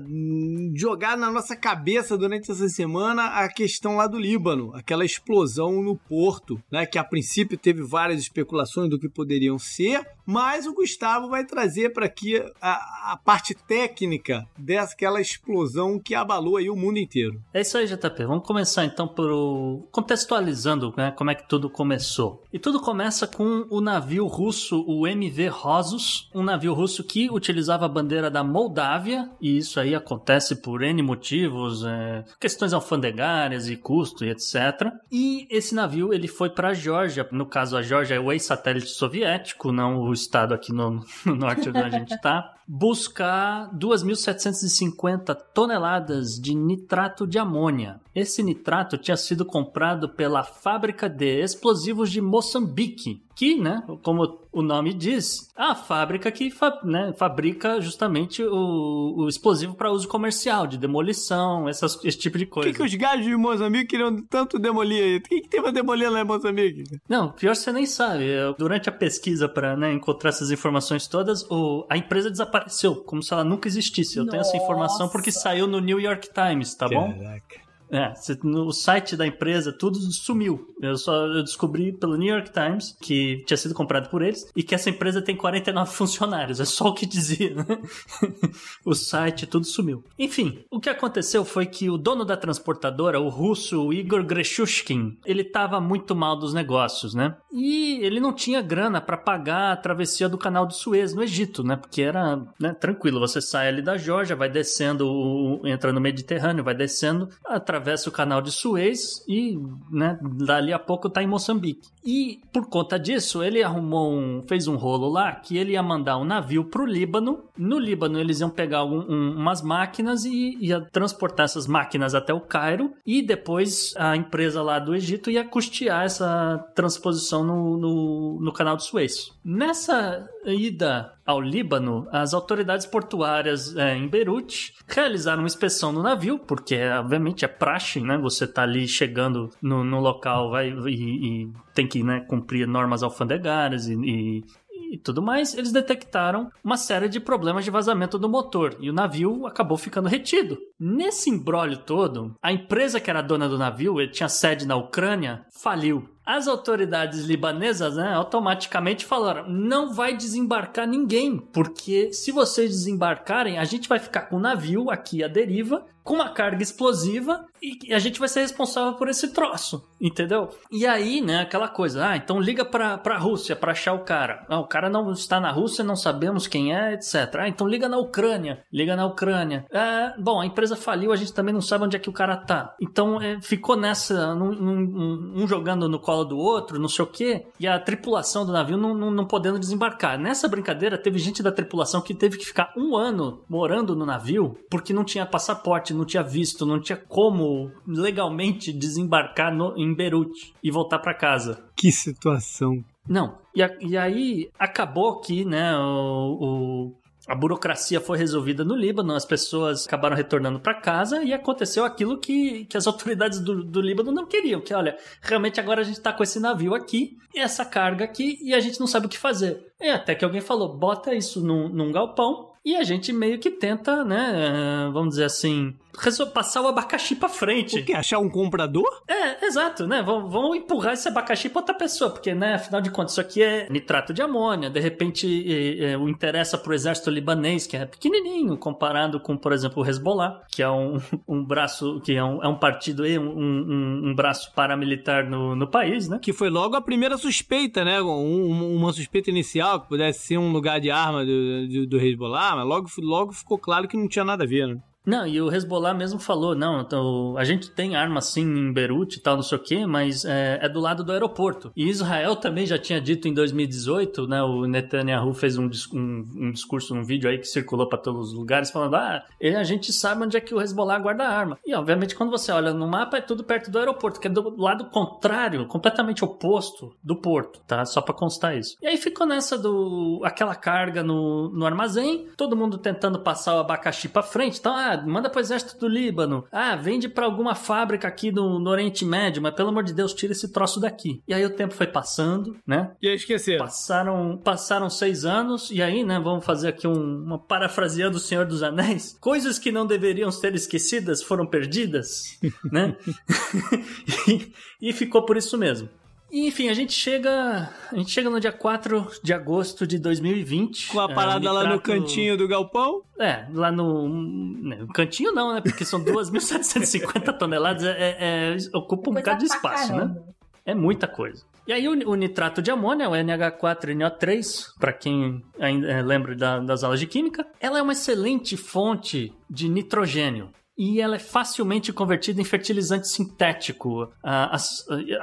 Jogar na nossa cabeça durante essa semana a questão lá do Líbano, aquela explosão no porto, né? Que a princípio teve várias especulações do que poderiam ser, mas o Gustavo vai trazer para aqui a, a, parte técnica daquela explosão que abalou aí o mundo inteiro. É isso aí, JP. Vamos começar então por contextualizando né, como é que tudo começou. E tudo começa com o navio russo, o MV Rosus, um navio russo que utilizava a bandeira da Moldávia, e isso aí acontece por N motivos, é, questões alfandegárias e custo e etc. E esse navio ele foi para a Geórgia, no caso a Geórgia é o ex-satélite soviético, não o estado aqui no, no norte onde a gente está, buscar 2.750 toneladas de nitrato de amônia. Esse nitrato tinha sido comprado pela fábrica de explosivos de Moçambique, que, né, como o nome diz, a fábrica que fa né, fabrica justamente o, o explosivo para uso comercial, de demolição, essas, esse tipo de coisa. Por que, que os gajos de Moçambique queriam tanto demolir aí? O que, que tem pra demolir lá em Moçambique? Não, pior você nem sabe. Durante a pesquisa para né, encontrar essas informações todas, o, a empresa desapareceu, como se ela nunca existisse. Eu Nossa. tenho essa informação porque saiu no New York Times, tá bom? É, no site da empresa tudo sumiu. Eu só eu descobri pelo New York Times que tinha sido comprado por eles e que essa empresa tem 49 funcionários. É só o que dizia, né? o site tudo sumiu. Enfim, o que aconteceu foi que o dono da transportadora, o russo Igor Greshushkin, ele estava muito mal dos negócios, né? E ele não tinha grana para pagar a travessia do canal do Suez no Egito, né? Porque era né, tranquilo, você sai ali da Georgia, vai descendo, entra no Mediterrâneo, vai descendo, atravessa atravessa o canal de Suez e, né, dali a pouco tá em Moçambique. E por conta disso, ele arrumou um, fez um rolo lá que ele ia mandar um navio pro Líbano. No Líbano eles iam pegar um, um, umas máquinas e ia transportar essas máquinas até o Cairo e depois a empresa lá do Egito ia custear essa transposição no, no, no canal de Suez. Nessa ida ao Líbano, as autoridades portuárias é, em Beirute realizaram uma inspeção no navio, porque obviamente é praxe, né? Você tá ali chegando no, no local vai, e, e tem que né, cumprir normas alfandegárias e, e e tudo mais, eles detectaram uma série de problemas de vazamento do motor e o navio acabou ficando retido. Nesse embrólio todo, a empresa que era dona do navio, ele tinha sede na Ucrânia, faliu. As autoridades libanesas né, automaticamente falaram: não vai desembarcar ninguém, porque se vocês desembarcarem, a gente vai ficar com o navio aqui à deriva, com uma carga explosiva, e a gente vai ser responsável por esse troço, entendeu? E aí, né, aquela coisa: ah, então liga pra, pra Rússia pra achar o cara. Ah, o cara não está na Rússia, não sabemos quem é, etc. Ah, então liga na Ucrânia, liga na Ucrânia. É, bom, a empresa faliu, a gente também não sabe onde é que o cara tá. Então é, ficou nessa, um, um, um jogando no colo do outro, não sei o quê, e a tripulação do navio não, não, não, podendo desembarcar. Nessa brincadeira, teve gente da tripulação que teve que ficar um ano morando no navio porque não tinha passaporte, não tinha visto, não tinha como legalmente desembarcar no, em Beirute e voltar para casa. Que situação. Não, e, a, e aí acabou que, né, o, o a burocracia foi resolvida no Líbano, as pessoas acabaram retornando para casa e aconteceu aquilo que, que as autoridades do, do Líbano não queriam, que olha, realmente agora a gente tá com esse navio aqui e essa carga aqui e a gente não sabe o que fazer. E até que alguém falou, bota isso num, num galpão e a gente meio que tenta, né, vamos dizer assim, passar o abacaxi pra frente. O quê? Achar um comprador? É, exato, né? Vamos, empurrar esse abacaxi pra outra pessoa, porque, né, afinal de contas, isso aqui é nitrato de amônia, de repente é, é, o interessa pro exército libanês, que é pequenininho, comparado com, por exemplo, o Hezbollah, que é um, um braço, que é um, é um partido e um, um, um, braço paramilitar no, no país, né? Que foi logo a primeira suspeita, né? Um, uma suspeita inicial, que pudesse ser um lugar de arma do, do, do Hezbollah, mas logo, logo ficou claro que não tinha nada a ver, né? Não, e o Hezbollah mesmo falou, não, então, a gente tem arma sim em Beirute e tal, não sei o quê, mas é, é, do lado do aeroporto. E Israel também já tinha dito em 2018, né, o Netanyahu fez um, um, um discurso, um vídeo aí que circulou para todos os lugares, falando, ah, a gente sabe onde é que o Hezbollah guarda arma. E, obviamente, quando você olha no mapa, é tudo perto do aeroporto, que é do lado contrário, completamente oposto do porto, tá? Só para constar isso. E aí ficou nessa do... aquela carga no, no armazém, todo mundo tentando passar o abacaxi para frente, então, ah, manda pro exército do Líbano. Ah, vende para alguma fábrica aqui no, no, Oriente Médio, mas pelo amor de Deus, tira esse troço daqui. E aí o tempo foi passando, né? E aí esqueceram. Passaram, passaram seis anos, e aí, né, vamos fazer aqui um, uma parafraseando do Senhor dos Anéis. Coisas que não deveriam ser esquecidas foram perdidas, né? e, e ficou por isso mesmo. E, enfim, a gente chega. A gente chega no dia 4 de agosto de 2020. Com a parada é, lá no cantinho do galpão? É, lá no. No cantinho não, né? Porque são 2.750 toneladas, é, é, é, ocupa um bocado de espaço, né? É muita coisa. E aí o, o nitrato de amônia, o NH4NO3, para quem ainda é, lembra da, das aulas de química, ela é uma excelente fonte de nitrogênio e ela é facilmente convertida em fertilizante sintético. A, a,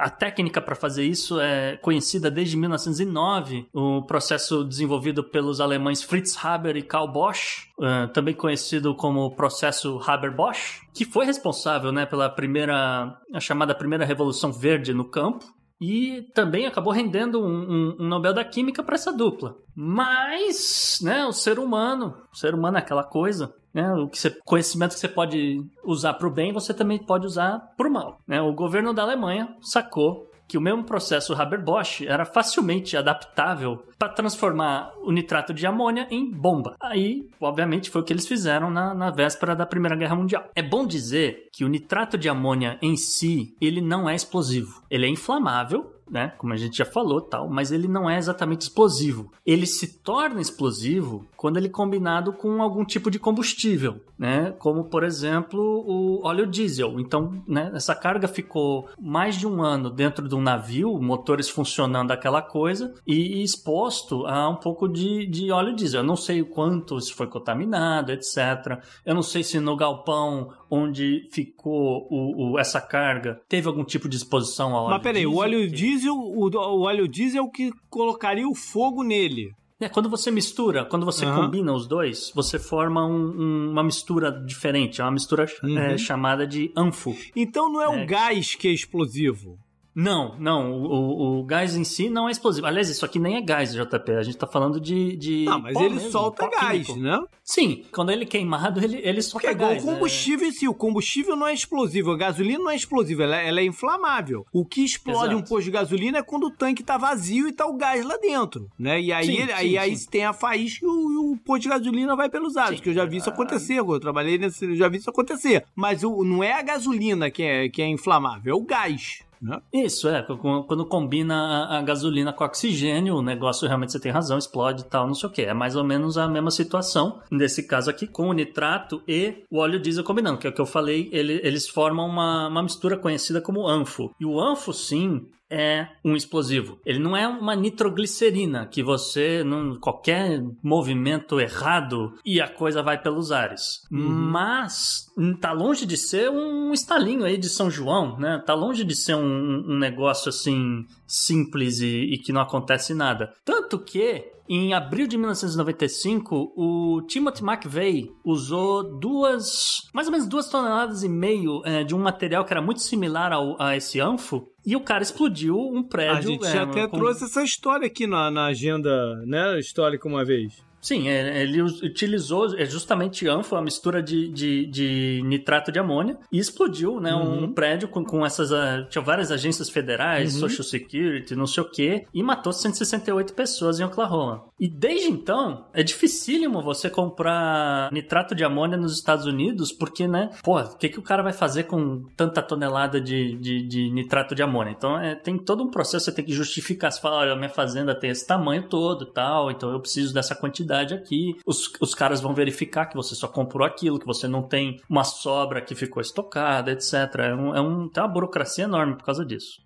a técnica para fazer isso é conhecida desde 1909, o processo desenvolvido pelos alemães Fritz Haber e Karl Bosch, uh, também conhecido como processo Haber-Bosch, que foi responsável né, pela primeira, a chamada primeira revolução verde no campo, e também acabou rendendo um, um, um Nobel da Química para essa dupla. Mas, né, o ser humano, o ser humano é aquela coisa, né? O que você, conhecimento que você pode usar para o bem, você também pode usar para o mal. Né? O governo da Alemanha sacou que o mesmo processo Haber-Bosch era facilmente adaptável para transformar o nitrato de amônia em bomba. Aí, obviamente, foi o que eles fizeram na, na véspera da Primeira Guerra Mundial. É bom dizer que o nitrato de amônia em si, ele não é explosivo. Ele é inflamável, né? Como a gente já falou, tal, mas ele não é exatamente explosivo. Ele se torna explosivo quando ele é combinado com algum tipo de combustível, né? Como por exemplo o óleo diesel. Então, né? Essa carga ficou mais de um ano dentro de um navio, motores funcionando aquela coisa e exposto a um pouco de, de óleo diesel. Eu não sei o quanto isso foi contaminado, etc. Eu não sei se no galpão onde ficou o, o- essa carga teve algum tipo de exposição ao óleo Mas peraí, o diesel? óleo Que- diesel, o, o óleo diesel é o que colocaria o fogo nele. É, quando você mistura, quando você Aham. combina os dois, você forma um- um- uma mistura diferente. É uma mistura Uhum. é, chamada de anfo. Então não é, É. o gás que é explosivo. Não, não. O, o- o gás em si não é explosivo. Aliás, isso aqui nem é gás, JP. A gente tá falando de. de Não, mas ele mesmo, solta gás, químico. né? Sim, quando ele é queimado, ele, ele solta Porque é igual gás. o combustível em si. O combustível não é explosivo. A gasolina não é explosiva, ela, ela é inflamável. O que explode Exato. um posto de gasolina é quando o tanque tá vazio e tá o gás lá dentro, né? E aí, Sim, ele- sim, aí, aí sim. tem a faísca e o, o posto de gasolina vai pelos ares, que eu já vi isso acontecer. quando Eu trabalhei nesse, eu já vi isso acontecer. Mas o, não é a gasolina que é, que é inflamável, é o gás. Né? Isso, é. Quando combina a, a gasolina com oxigênio, o negócio realmente você tem razão, explode e tal, não sei o que. É mais ou menos a mesma situação, nesse caso aqui, com o nitrato e o óleo diesel combinando, que é o que eu falei, ele- eles formam uma, uma mistura conhecida como anfo. E o anfo, sim, é um explosivo. Ele não é uma nitroglicerina que você, num qualquer movimento errado, e a coisa vai pelos ares. Mas hum, tá longe de ser um estalinho aí de São João, né? Tá longe de ser um, um negócio assim simples e, e que não acontece nada. Tanto que em abril de 1995, o Timothy McVeigh usou duas, mais ou menos duas toneladas e meio eh, de um material que era muito similar ao, a esse anfo, e o cara explodiu um A prédio. gente eh, já até com- trouxe essa história aqui na, na agenda né, histórica uma vez. Sim, é, ele utilizou é justamente anfo, a mistura de, de, de nitrato de amônia, e explodiu né, Uhum. um prédio com, com essas. ah, tinha várias agências federais, Uhum. Social Security, não sei o quê, e matou 168 pessoas em Oklahoma. E desde então, é dificílimo você comprar nitrato de amônia nos Estados Unidos, porque, né, pô, o que, que o cara vai fazer com tanta tonelada de, de, de nitrato de amônia? Então, é, tem todo um processo, você tem que justificar, você fala, olha, minha fazenda tem esse tamanho todo tal, então eu preciso dessa quantidade aqui. Os, os caras vão verificar que você só comprou aquilo, que você não tem uma sobra que ficou estocada, etc. É um, é um, tem uma burocracia enorme por causa disso.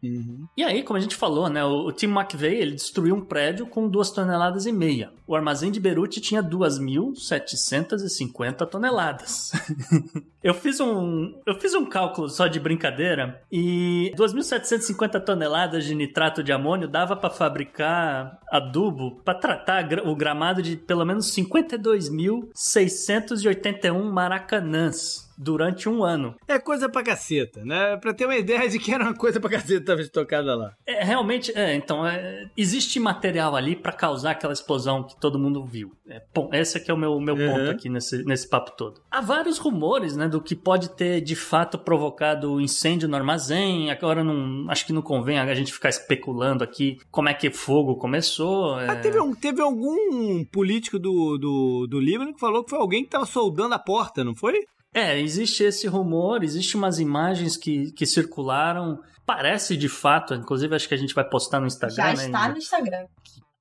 E aí, como a gente falou, né, o, o Tim McVeigh, ele destruiu um prédio com duas toneladas e meia. O armazém de Beirute tinha 2.750 toneladas. eu fiz um eu fiz um cálculo só de brincadeira e 2.750 toneladas de nitrato de amônio dava para fabricar adubo para tratar o gramado de pelo menos 52.681 maracanãs durante um ano. É coisa pra caceta, né? Pra ter uma ideia de que era uma coisa pra caceta tava estocada lá. É, realmente, é, então, é, existe material ali pra causar aquela explosão que todo mundo viu. É, bom, esse aqui é o meu, meu Uhum. ponto aqui nesse, nesse papo todo. Há vários rumores, né, do que pode ter de fato provocado incêndio no armazém. Agora, não, acho que não convém a gente ficar especulando aqui como é que fogo começou. é. Ah, teve, um- teve algum político do, do, do Líbano que falou que foi alguém que tava soldando a porta, não foi? É, existe esse rumor, existe umas imagens que, que circularam. Parece de fato, inclusive acho que a gente vai postar no Instagram. Já né, está no Instagram.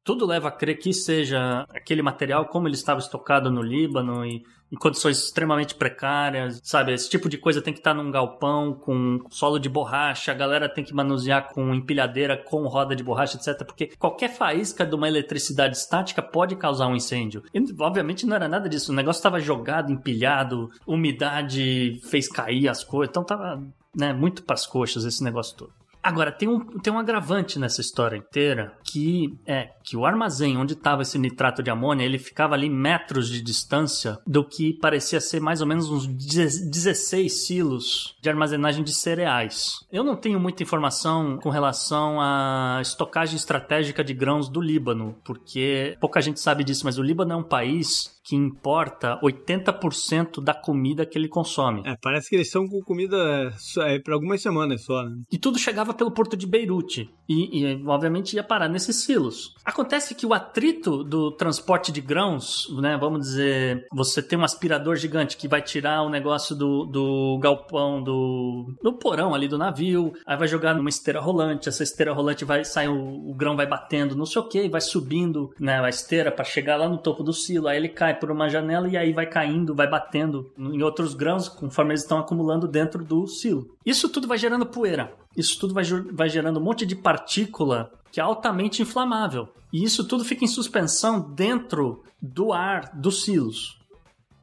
tudo leva a crer que seja aquele material como ele estava estocado no Líbano e em condições extremamente precárias, sabe? Esse tipo de coisa tem que estar num galpão com solo de borracha, a galera tem que manusear com empilhadeira, com roda de borracha, etc. Porque qualquer faísca de uma eletricidade estática pode causar um incêndio. E, obviamente não era nada disso, o negócio estava jogado, empilhado, umidade fez cair as coisas, então tava né, muito pras coxas esse negócio todo. Agora, tem um, tem um agravante nessa história inteira, que é que o armazém onde estava esse nitrato de amônia, ele ficava ali metros de distância do que parecia ser mais ou menos uns 16 silos de armazenagem de cereais. Eu não tenho muita informação com relação à estocagem estratégica de grãos do Líbano, porque pouca gente sabe disso, mas o Líbano é um país que importa 80% da comida que ele consome. É, parece que eles estão com comida é, pra algumas semanas só, né? E tudo chegava pelo porto de Beirute. E, e, obviamente, ia parar nesses silos. Acontece que o atrito do transporte de grãos, né? Vamos dizer, você tem um aspirador gigante que vai tirar o negócio do, do galpão, do, do porão ali do navio, aí vai jogar numa esteira rolante, essa esteira rolante vai sair, o, o grão vai batendo, não sei o que, vai subindo né, a esteira para chegar lá no topo do silo, aí ele cai por uma janela e aí vai caindo, vai batendo em outros grãos conforme eles estão acumulando dentro do silo. Isso tudo vai gerando poeira. Isso tudo vai, vai gerando um monte de partícula que é altamente inflamável. E isso tudo fica em suspensão dentro do ar dos silos.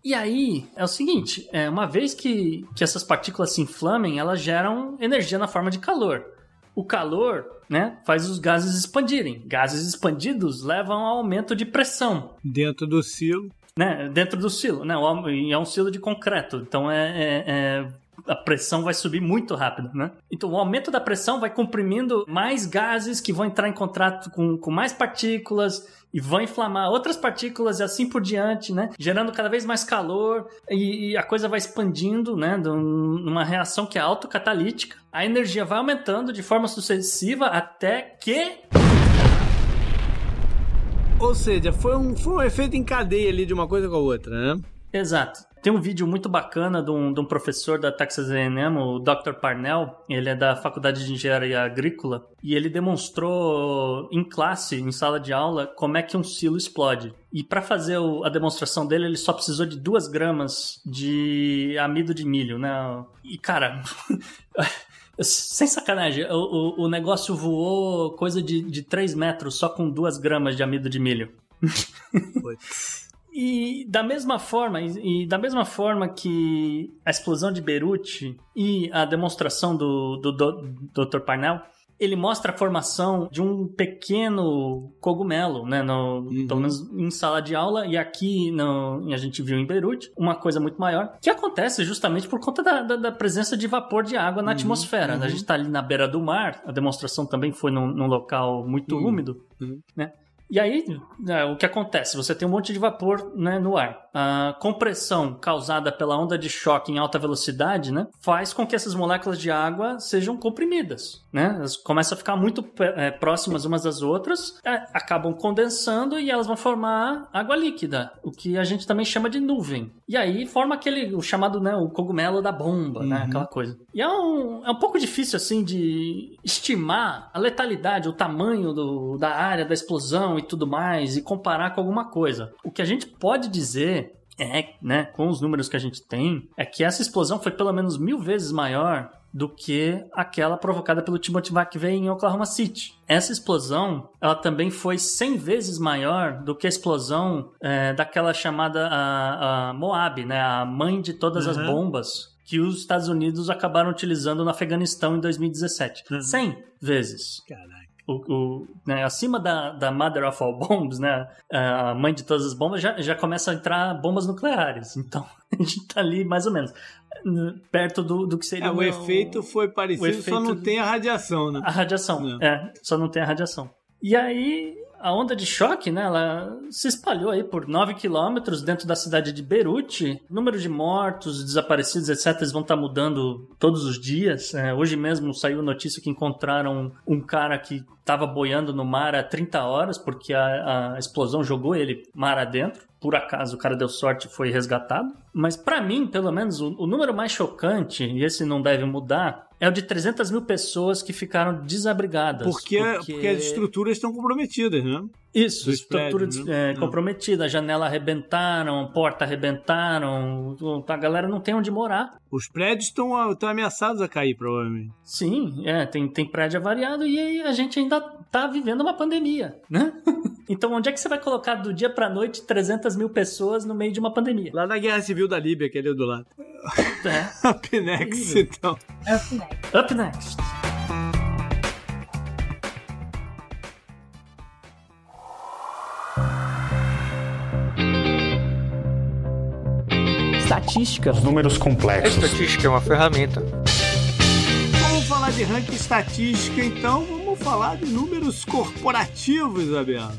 E aí, é o seguinte, é, uma vez que, que essas partículas se inflamem, elas geram energia na forma de calor. O calor, né, faz os gases expandirem. Gases expandidos levam ao aumento de pressão. Dentro do silo. Né, dentro do silo, né, e é um silo de concreto, então é, é, é a pressão vai subir muito rápido, né? Então o aumento da pressão vai comprimindo mais gases que vão entrar em contato com, com mais partículas e vão inflamar outras partículas e assim por diante, né? Gerando cada vez mais calor e, e a coisa vai expandindo, né? Numa reação que é autocatalítica. A energia vai aumentando de forma sucessiva até que ou seja, foi um, foi um efeito em cadeia ali de uma coisa com a outra, né? Exato. Tem um vídeo muito bacana de um, de um professor da Texas A&M, o Dr. Parnell, ele é da Faculdade de Engenharia Agrícola, e ele demonstrou em classe, em sala de aula, como é que um silo explode. E para fazer o, a demonstração dele, ele só precisou de duas gramas de amido de milho, né? E, cara... Sem sacanagem, o, o, o, negócio voou coisa de, de 3 metros só com 2 gramas de amido de milho. e da mesma forma, e, da mesma forma que a explosão de Beirute e a demonstração do, do, do Dr. Parnell ele mostra a formação de um pequeno cogumelo, né? No, uhum. Pelo menos em sala de aula, e aqui no, a gente viu em Beirute, uma coisa muito maior, que acontece justamente por conta da, da, da presença de vapor de água na uhum. atmosfera. Uhum. A gente está ali na beira do mar, a demonstração também foi num, num local muito uhum. úmido, uhum. né? E aí, é, o que acontece? Você tem um monte de vapor né, no ar. A compressão causada pela onda de choque em alta velocidade né, faz com que essas moléculas de água sejam comprimidas. Né? Elas começam a ficar muito é, próximas umas das outras, é, acabam condensando e elas vão formar água líquida, o que a gente também chama de nuvem. E aí forma aquele, o chamado né, o cogumelo da bomba, né, uhum. né, aquela coisa. E é um, é um pouco difícil assim de estimar a letalidade, o tamanho do, da área da explosão e tudo mais e comparar com alguma coisa. O que a gente pode dizer é, né, com os números que a gente tem, é que essa explosão foi pelo menos mil vezes maior do que aquela provocada pelo Timothy McVeigh em Oklahoma City. Essa explosão, ela também foi 100 vezes maior do que a explosão é, daquela chamada a, a Moab, né, a mãe de todas uhum. as bombas que os Estados Unidos acabaram utilizando no Afeganistão em 2017. Uhum. 100 vezes. Caralho o, o né, acima da, da Mother of All Bombs, né, a mãe de todas as bombas, já, já começa a entrar bombas nucleares. Então, a gente tá ali mais ou menos perto do, do que seria é, o, o efeito foi parecido, efeito só não tem a radiação, né? A radiação, é. é, só não tem a radiação. E aí, a onda de choque, né, ela se espalhou aí por 9 quilômetros dentro da cidade de Beirute. Número de mortos, desaparecidos, etc., eles vão estar tá mudando todos os dias. É, hoje mesmo saiu notícia que encontraram um cara que estava boiando no mar há 30 horas porque a, a explosão jogou ele mar adentro. Por acaso o cara deu sorte e foi resgatado. Mas para mim, pelo menos, o, o número mais chocante, e esse não deve mudar, é o de 300 mil pessoas que ficaram desabrigadas. Porque, porque... porque as estruturas estão comprometidas, né? Isso, estrutura prédios, né? é, comprometida. A janela arrebentaram, porta arrebentaram. A galera não tem onde morar. Os prédios estão, estão ameaçados a cair, provavelmente. Sim, é, tem, tem prédio avariado e a gente ainda tá vivendo uma pandemia, né? então, onde é que você vai colocar do dia pra noite 300 mil pessoas no meio de uma pandemia? Lá na Guerra Civil da Líbia, que é ali do lado. É. Up next, então. Up next. Up next. Estatística. Os números complexos. A estatística é uma ferramenta. Vamos falar de ranking estatística, então vamos falar de números corporativos, Isabela.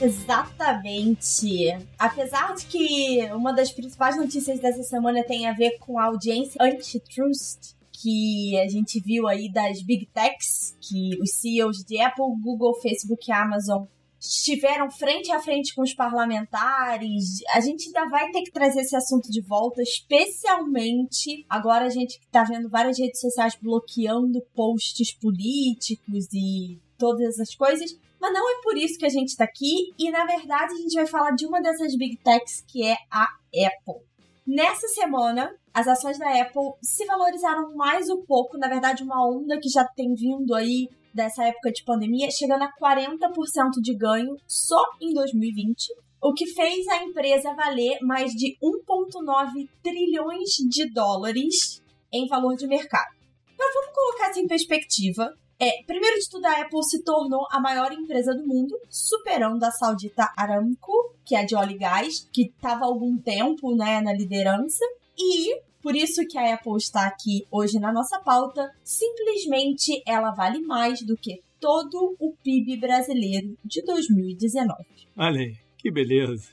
Exatamente. Apesar de que uma das principais notícias dessa semana tem a ver com a audiência antitrust, que a gente viu aí das big techs, que os CEOs de Apple, Google, Facebook e Amazon estiveram frente a frente com os parlamentares. A gente ainda vai ter que trazer esse assunto de volta, especialmente agora a gente que tá vendo várias redes sociais bloqueando posts políticos e todas essas coisas. Mas não é por isso que a gente está aqui, e na verdade a gente vai falar de uma dessas big techs que é a Apple. Nessa semana, as ações da Apple se valorizaram mais um pouco, na verdade, uma onda que já tem vindo aí dessa época de pandemia, chegando a 40% de ganho só em 2020, o que fez a empresa valer mais de 1,9 trilhões de dólares em valor de mercado. Mas vamos colocar isso em perspectiva. É, primeiro de tudo, a Apple se tornou a maior empresa do mundo, superando a saudita Aramco, que é de óleo e gás, que estava há algum tempo né, na liderança. E por isso que a Apple está aqui hoje na nossa pauta. Simplesmente ela vale mais do que todo o PIB brasileiro de 2019. Olha aí. Que beleza.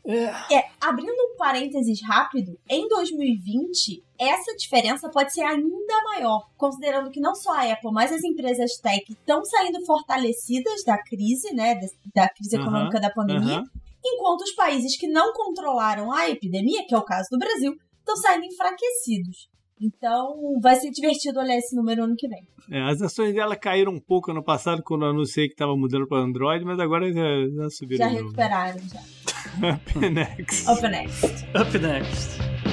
É, abrindo um parênteses rápido, em 2020, essa diferença pode ser ainda maior, considerando que não só a Apple, mas as empresas tech estão saindo fortalecidas da crise, né, da crise econômica da pandemia, enquanto os países que não controlaram a epidemia, que é o caso do Brasil, estão saindo enfraquecidos. Então, vai ser divertido olhar esse número ano que vem. É, as ações dela caíram um pouco ano passado quando eu anunciei que estava mudando para Android, mas agora já, já subiram. Já novo. recuperaram, já. Next. Up next. Up next.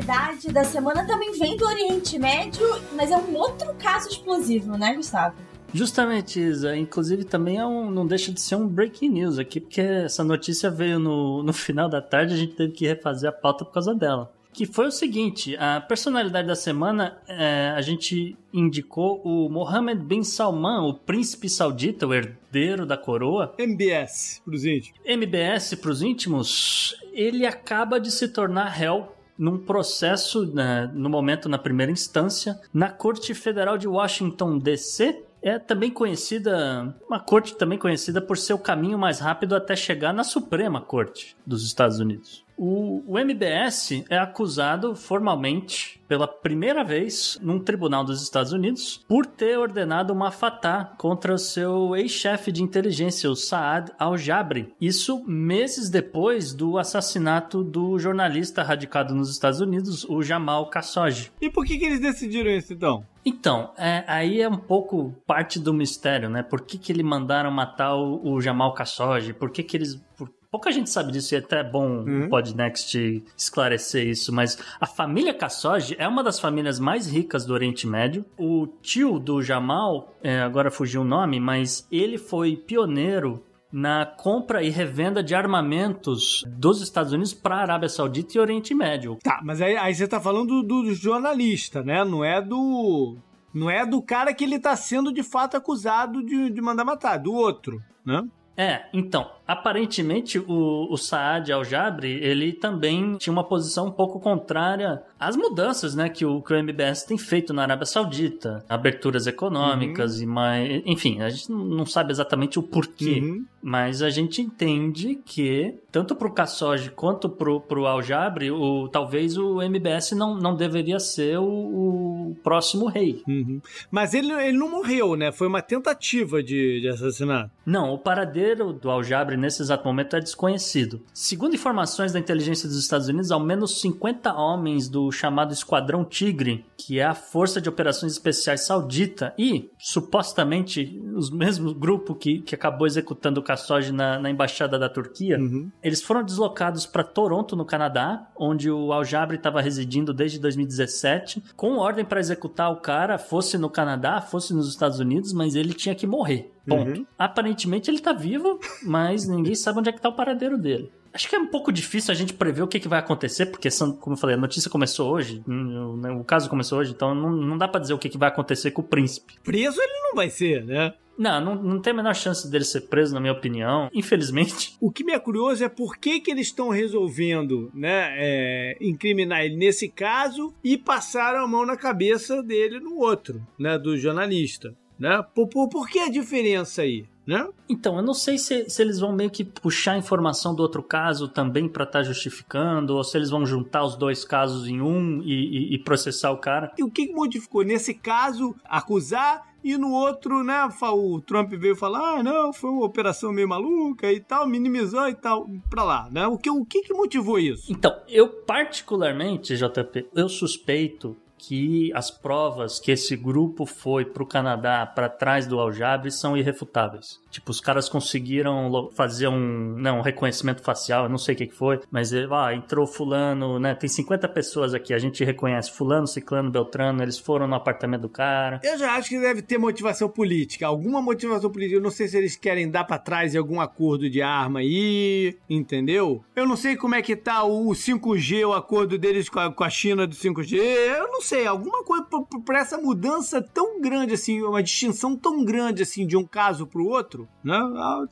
Personalidade da semana também vem do Oriente Médio, mas é um outro caso explosivo, né, Gustavo? Justamente, Isa. Inclusive, também é um, não deixa de ser um breaking news aqui, porque essa notícia veio no, no final da tarde, a gente teve que refazer a pauta por causa dela. Que foi o seguinte: a personalidade da semana, é, a gente indicou o Mohammed bin Salman, o príncipe saudita, o herdeiro da coroa. MBS, pros íntimos. MBS para os íntimos, ele acaba de se tornar réu num processo, né, no momento na primeira instância, na Corte Federal de Washington, D.C., é também conhecida, uma corte também conhecida por ser o caminho mais rápido até chegar na Suprema Corte dos Estados Unidos. O, o MBS é acusado formalmente pela primeira vez num tribunal dos Estados Unidos por ter ordenado uma fatá contra o seu ex-chefe de inteligência, o Saad al-Jabri. Isso meses depois do assassinato do jornalista radicado nos Estados Unidos, o Jamal Khashoggi. E por que, que eles decidiram isso então? Então, é, aí é um pouco parte do mistério, né? Por que, que eles mandaram matar o, o Jamal Khashoggi? Por que, que eles. por- Pouca gente sabe disso e é até bom Uhum. o Podnext esclarecer isso, mas a família Khashoggi é uma das famílias mais ricas do Oriente Médio. O tio do Jamal, é, agora fugiu o nome, mas ele foi pioneiro na compra e revenda de armamentos dos Estados Unidos para a Arábia Saudita e Oriente Médio. Tá, mas aí, aí você tá falando do, do jornalista, né? Não é do. Não é do cara que ele tá sendo de fato acusado de, de mandar matar, do outro, né? É, então, aparentemente o, o Saad al-Jabri, ele também tinha uma posição um pouco contrária às mudanças, né, que o, que o MBS tem feito na Arábia Saudita, aberturas econômicas e mais, enfim, a gente não- não sabe exatamente o porquê, Uhum. mas a gente entende que tanto pro Khashoggi quanto pro, pro al-Jabri, o, talvez o MBS não, não deveria ser o, o próximo rei. Uhum. Mas ele, ele não morreu, né? Foi uma tentativa de, de assassinato. Não, o paradeiro do Aljabre nesse exato momento é desconhecido. Segundo informações da inteligência dos Estados Unidos, ao menos 50 homens do chamado Esquadrão Tigre, que é a Força de Operações Especiais Saudita, e supostamente os mesmos grupo que, que acabou executando o Khashoggi na, na embaixada da Turquia, Uhum. Eles foram deslocados para Toronto, no Canadá, onde o Aljabre estava residindo desde 2017, com ordem para executar o cara, fosse no Canadá, fosse nos Estados Unidos, mas ele tinha que morrer. Ponto. Uhum. Aparentemente ele tá vivo, mas ninguém sabe onde é que tá o paradeiro dele. Acho que é um pouco difícil a gente prever o que, que vai acontecer, porque, como eu falei, a notícia começou hoje, hum, né, o caso começou hoje, então não, não dá pra dizer o que, que vai acontecer com o príncipe. Preso ele não vai ser, né? Não, não, não tem a menor chance dele ser preso, na minha opinião. Infelizmente. O que me é curioso é por que, que eles estão resolvendo né, é, incriminar ele nesse caso e passaram a mão na cabeça dele no outro, né? Do jornalista. Né? Por, por, por que a diferença aí? Né? Então, eu não sei se, se eles vão meio que puxar informação do outro caso também pra estar justificando, ou se eles vão juntar os dois casos em um e, e- e processar o cara. E o que modificou? Nesse caso, acusar e no outro, né? O Trump veio falar: ah, não, foi uma operação meio maluca e tal, minimizou e tal, pra lá, né? O que, o que, que motivou isso? Então, eu particularmente, JP, eu suspeito que as provas que esse grupo foi pro Canadá para trás do aljabre são irrefutáveis. Tipo, os caras conseguiram fazer um, não, um reconhecimento facial, eu não sei o que, que foi, mas ah, entrou fulano, né? Tem 50 pessoas aqui, a gente reconhece fulano, ciclano, beltrano, eles foram no apartamento do cara. Eu já acho que deve ter motivação política, alguma motivação política. Eu não sei se eles querem dar para trás em algum acordo de arma aí, entendeu? Eu não sei como é que tá o 5G, o acordo deles com a, com a China do 5G. Eu não sei, alguma coisa para essa mudança tão grande assim, uma distinção tão grande assim de um caso pro outro, né?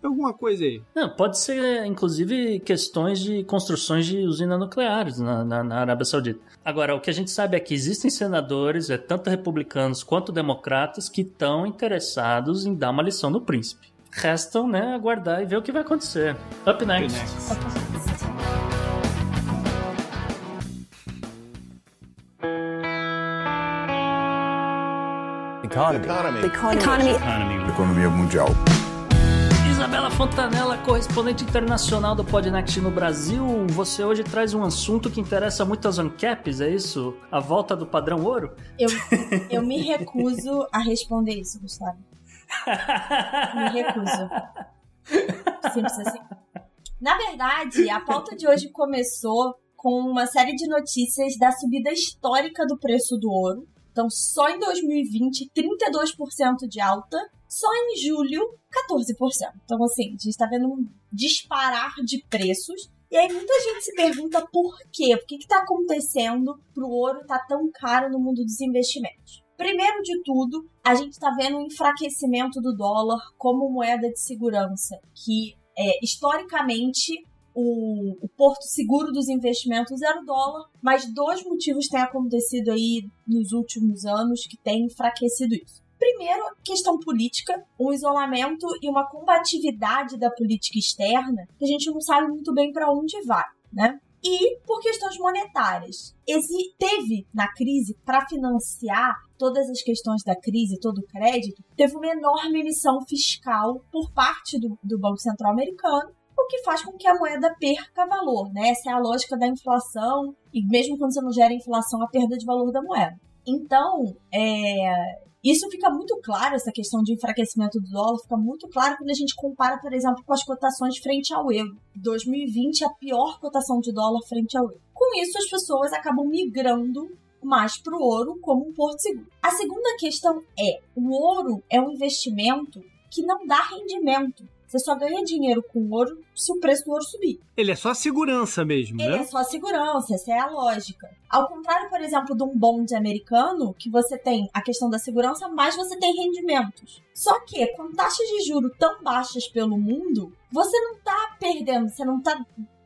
Tem alguma coisa aí. Não, pode ser, inclusive, questões de construções de usinas nucleares na, na, na Arábia Saudita. Agora, o que a gente sabe é que existem senadores, é tanto republicanos quanto democratas, que estão interessados em dar uma lição no príncipe. Restam, né, aguardar e ver o que vai acontecer. Up next. Up next. Economy. Economy. Economy. Economy. Economia mundial. Isabela Fontanella, correspondente internacional do Podnext no Brasil. Você hoje traz um assunto que interessa muito aos ANCAPs, é isso? A volta do padrão ouro? Eu, eu me recuso a responder isso, Gustavo. Me recuso. Simples assim. Na verdade, a pauta de hoje começou com uma série de notícias da subida histórica do preço do ouro então, só em 2020, 32% de alta. Só em julho, 14%. Então, assim, a gente está vendo um disparar de preços. E aí muita gente se pergunta por quê? O que está acontecendo para o ouro estar tá tão caro no mundo dos investimentos? Primeiro de tudo, a gente está vendo um enfraquecimento do dólar como moeda de segurança, que é, historicamente o, o, porto seguro dos investimentos era o dólar, mas dois motivos têm acontecido aí nos últimos anos que têm enfraquecido isso. Primeiro, questão política, um isolamento e uma combatividade da política externa que a gente não sabe muito bem para onde vai, né? E por questões monetárias. Esse teve na crise para financiar todas as questões da crise, todo o crédito, teve uma enorme emissão fiscal por parte do, do Banco Central americano o que faz com que a moeda perca valor, né? Essa é a lógica da inflação, e mesmo quando você não gera inflação, a perda de valor da moeda. Então, é, isso fica muito claro, essa questão de enfraquecimento do dólar, fica muito claro quando a gente compara, por exemplo, com as cotações frente ao euro. 2020 a pior cotação de dólar frente ao euro. Com isso, as pessoas acabam migrando mais para o ouro como um porto seguro. A segunda questão é: o ouro é um investimento que não dá rendimento. Você só ganha dinheiro com ouro se o preço do ouro subir. Ele é só segurança mesmo, Ele né? é só segurança, essa é a lógica. Ao contrário, por exemplo, de um bonde americano, que você tem a questão da segurança, mas você tem rendimentos. Só que com taxas de juro tão baixas pelo mundo, você não tá perdendo, você não tá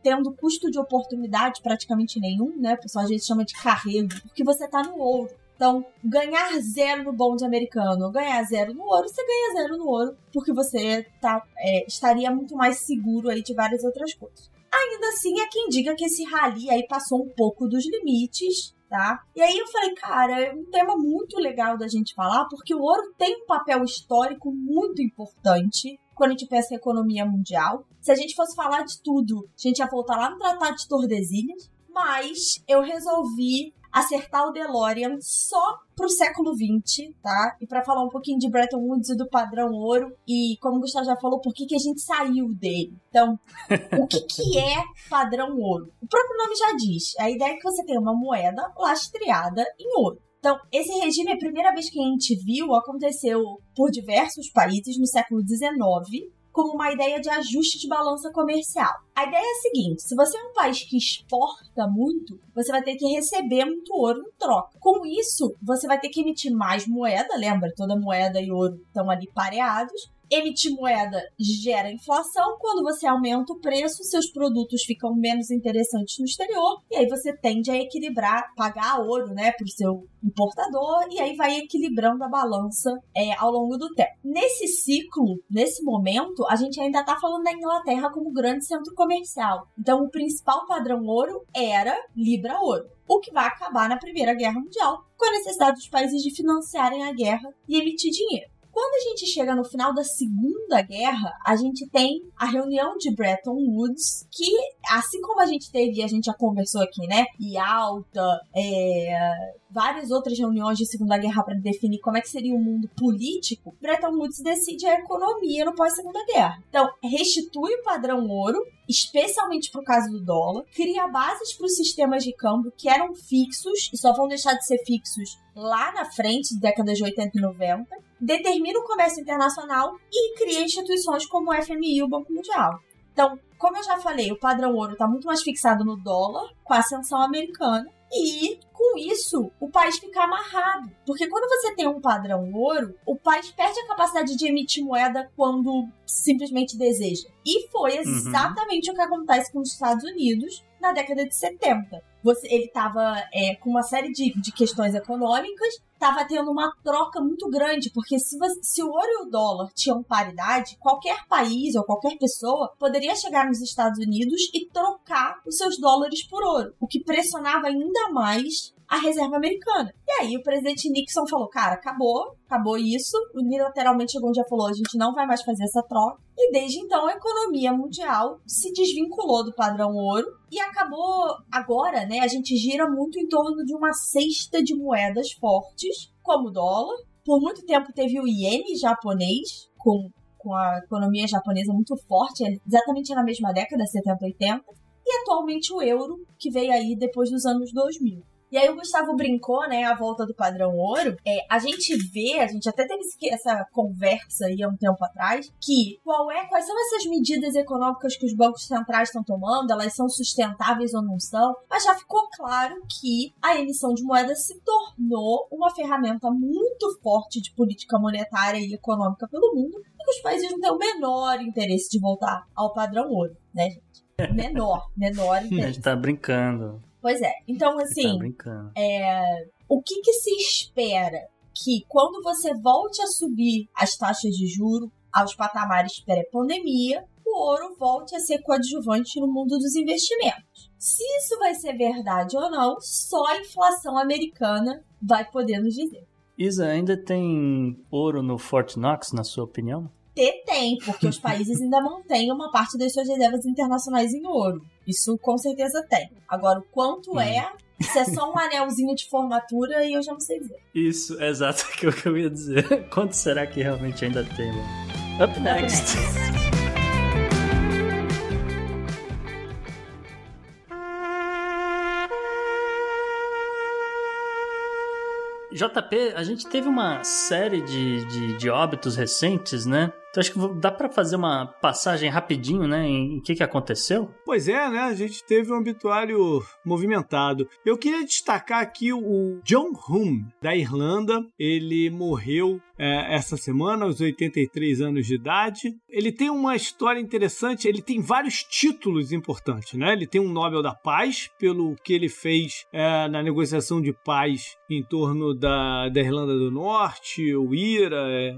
tendo custo de oportunidade praticamente nenhum, né? O pessoal às vezes chama de carrego, porque você tá no ouro. Então, ganhar zero no bonde americano, ganhar zero no ouro, você ganha zero no ouro, porque você tá, é, estaria muito mais seguro aí de várias outras coisas. Ainda assim, é quem diga que esse rally aí passou um pouco dos limites, tá? E aí eu falei, cara, é um tema muito legal da gente falar, porque o ouro tem um papel histórico muito importante quando a gente pensa em economia mundial. Se a gente fosse falar de tudo, a gente ia voltar lá no Tratado de Tordesilhas, mas eu resolvi acertar o DeLorean só pro século XX, tá? E para falar um pouquinho de Bretton Woods e do padrão ouro e como o Gustavo já falou, por que, que a gente saiu dele. Então, o que, que é padrão ouro? O próprio nome já diz. A ideia é que você tem uma moeda lastreada em ouro. Então, esse regime, a primeira vez que a gente viu, aconteceu por diversos países no século XIX, como uma ideia de ajuste de balança comercial. A ideia é a seguinte: se você é um país que exporta muito, você vai ter que receber muito ouro em troca. Com isso, você vai ter que emitir mais moeda, lembra? Toda moeda e ouro estão ali pareados emitir moeda gera inflação. Quando você aumenta o preço, seus produtos ficam menos interessantes no exterior. E aí você tende a equilibrar, pagar ouro, né, para o seu importador. E aí vai equilibrando a balança é, ao longo do tempo. Nesse ciclo, nesse momento, a gente ainda está falando da Inglaterra como grande centro comercial. Então, o principal padrão ouro era Libra-ouro o que vai acabar na Primeira Guerra Mundial, com a necessidade dos países de financiarem a guerra e emitir dinheiro. Quando a gente chega no final da Segunda Guerra, a gente tem a reunião de Bretton Woods, que, assim como a gente teve, a gente já conversou aqui, né? E Alta, é, várias outras reuniões de Segunda Guerra para definir como é que seria o mundo político, Bretton Woods decide a economia no pós-Segunda Guerra. Então, restitui o padrão ouro, especialmente para o caso do dólar, cria bases para os sistemas de câmbio que eram fixos e só vão deixar de ser fixos lá na frente, décadas de 80 e 90, determina o comércio internacional e cria instituições como o FMI e o Banco Mundial. Então, como eu já falei, o padrão ouro está muito mais fixado no dólar, com a ascensão americana, e com isso o país fica amarrado. Porque quando você tem um padrão ouro, o país perde a capacidade de emitir moeda quando simplesmente deseja. E foi uhum. exatamente uhum. o que acontece com os Estados Unidos na década de 70. Você, ele estava é, com uma série de, de questões econômicas, estava tendo uma troca muito grande, porque se, se o ouro e o dólar tinham paridade, qualquer país ou qualquer pessoa poderia chegar nos Estados Unidos e trocar os seus dólares por ouro, o que pressionava ainda mais a reserva americana. E aí o presidente Nixon falou: cara, acabou, acabou isso. Unilateralmente chegou um dia falou: a gente não vai mais fazer essa troca. E desde então a economia mundial se desvinculou do padrão ouro e acabou agora, né? A gente gira muito em torno de uma cesta de moedas fortes, como o dólar. Por muito tempo teve o iene japonês, com, com a economia japonesa muito forte, exatamente na mesma década, 70, 80. E atualmente o euro, que veio aí depois dos anos 2000. E aí o Gustavo brincou, né, a volta do padrão ouro. É, a gente vê, a gente até teve essa conversa aí há um tempo atrás, que qual é, quais são essas medidas econômicas que os bancos centrais estão tomando, elas são sustentáveis ou não são, mas já ficou claro que a emissão de moeda se tornou uma ferramenta muito forte de política monetária e econômica pelo mundo, e que os países não têm o menor interesse de voltar ao padrão ouro, né, gente? Menor, menor interesse. A gente tá brincando. Pois é. Então, tá assim, tá é, o que, que se espera? Que quando você volte a subir as taxas de juro aos patamares pré-pandemia, o ouro volte a ser coadjuvante no mundo dos investimentos. Se isso vai ser verdade ou não, só a inflação americana vai poder nos dizer. Isa, ainda tem ouro no Fort Knox, na sua opinião? Ter tem, porque os países ainda mantêm uma parte das suas reservas internacionais em ouro. Isso com certeza tem. Agora, o quanto hum. é, se é só um anelzinho de formatura, e eu já não sei dizer. Isso, exato o que eu ia dizer. Quanto será que realmente ainda tem? Up next. Up next. JP, a gente teve uma série de, de, de óbitos recentes, né? Então acho que dá para fazer uma passagem rapidinho, né, em o que, que aconteceu? Pois é, né? A gente teve um obituário movimentado. Eu queria destacar aqui o John Hume, da Irlanda. Ele morreu é, essa semana, aos 83 anos de idade. Ele tem uma história interessante, ele tem vários títulos importantes, né? Ele tem um Nobel da Paz, pelo que ele fez é, na negociação de paz em torno da, da Irlanda do Norte, o IRA, é,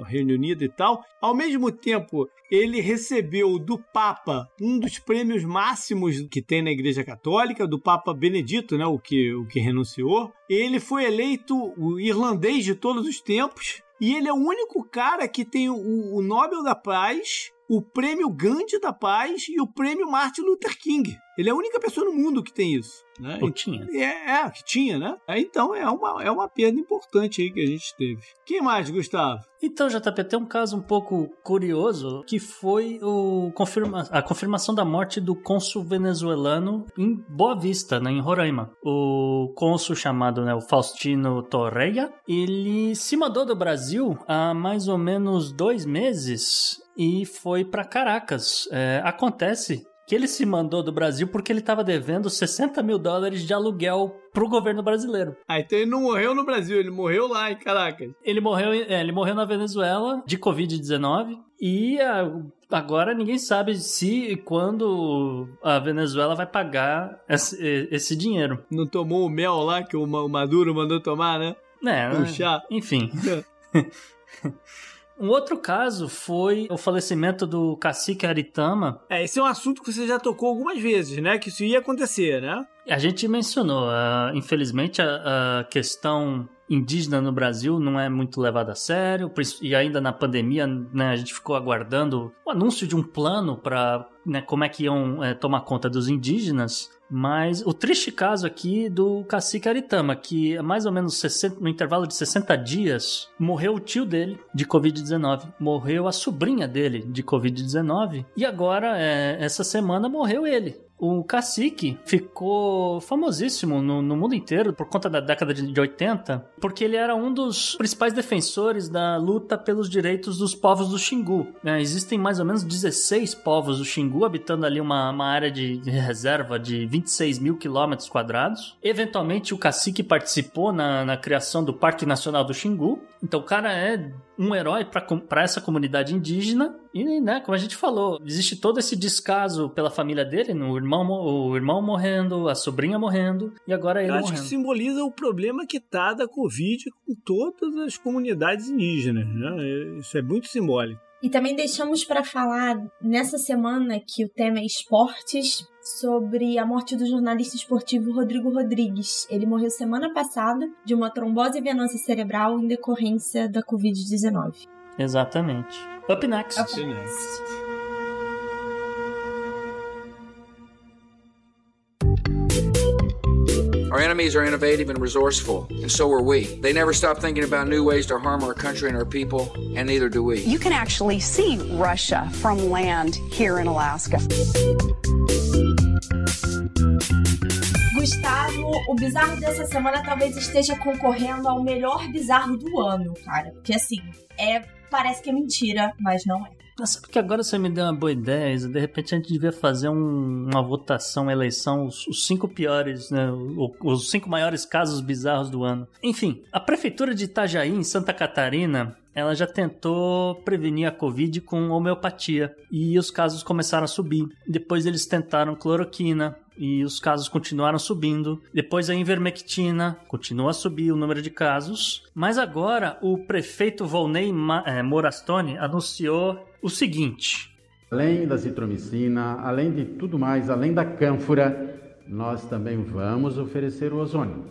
o Reino Unido e tal. Ao mesmo tempo, ele recebeu do Papa um dos prêmios máximos que tem na Igreja Católica, do Papa Benedito, né, o que, o que renunciou. Ele foi eleito o irlandês de todos os tempos. E ele é o único cara que tem o, o Nobel da Paz, o prêmio Gandhi da Paz e o prêmio Martin Luther King. Ele é a única pessoa no mundo que tem isso. Né? Ou tinha. É, é, que tinha, né? Então é uma, é uma perda importante aí que a gente teve. Quem mais, Gustavo? Então, JP, tem um caso um pouco curioso que foi o confirma, a confirmação da morte do cônsul venezuelano em Boa Vista, né, em Roraima. O cônsul chamado né, o Faustino Torreia, ele se mandou do Brasil há mais ou menos dois meses e foi para Caracas. É, acontece que ele se mandou do Brasil porque ele estava devendo 60 mil dólares de aluguel pro governo brasileiro. Ah, então ele não morreu no Brasil, ele morreu lá em Caracas. Ele morreu, é, ele morreu na Venezuela de Covid-19 e a, agora ninguém sabe se e quando a Venezuela vai pagar esse, esse dinheiro. Não tomou o mel lá que o Maduro mandou tomar, né? É, o chá. Enfim. Um outro caso foi o falecimento do cacique Aritama. É, esse é um assunto que você já tocou algumas vezes, né? Que isso ia acontecer, né? A gente mencionou, uh, infelizmente, a, a, questão indígena no Brasil não é muito levada a sério, e ainda na pandemia né, a gente ficou aguardando o anúncio de um plano para né, como é que iam é, tomar conta dos indígenas. Mas o triste caso aqui do cacique Aritama, que mais ou menos 60, no intervalo de 60 dias, morreu o tio dele de Covid-19, morreu a sobrinha dele de Covid-19, e agora, é, essa semana, morreu ele o cacique ficou famosíssimo no, no, mundo inteiro por conta da década de 80, porque ele era um dos principais defensores da luta pelos direitos dos povos do Xingu. É, existem mais ou menos 16 povos do Xingu habitando ali uma, uma área de reserva de 26 mil quilômetros quadrados. Eventualmente, o cacique participou na, na criação do Parque Nacional do Xingu. Então, o cara é um herói para essa comunidade indígena. E, né, como a gente falou, existe todo esse descaso pela família dele, o irmão, o irmão morrendo, a sobrinha morrendo, e agora ele Eu acho morrendo. que simboliza o problema que tá da Covid com todas as comunidades indígenas. Né? Isso é muito simbólico. E também deixamos para falar nessa semana que o tema é esportes sobre a morte do jornalista esportivo Rodrigo Rodrigues. Ele morreu semana passada de uma trombose venosa cerebral em decorrência da Covid-19. Exatamente. Up next. Up next. Our enemies are innovative and resourceful, and so are we. They never stop thinking about new ways to harm our country and our people, and neither do we. You can actually see Russia from land here in Alaska. Gustavo, o bizarro dessa semana talvez esteja concorrendo ao melhor bizarro do ano, cara. Porque assim, é parece que é mentira, mas não é. Sabe que agora você me deu uma boa ideia, de repente a gente devia fazer um, uma votação, uma eleição, os, os cinco piores, né, os, os cinco maiores casos bizarros do ano. Enfim, a prefeitura de Itajaí, em Santa Catarina, ela já tentou prevenir a Covid com homeopatia e os casos começaram a subir. Depois eles tentaram cloroquina, e os casos continuaram subindo. Depois a ivermectina continua a subir o número de casos. Mas agora o prefeito Volney é, Morastone anunciou o seguinte: Além da citromicina, além de tudo mais, além da cânfora, nós também vamos oferecer o ozônio.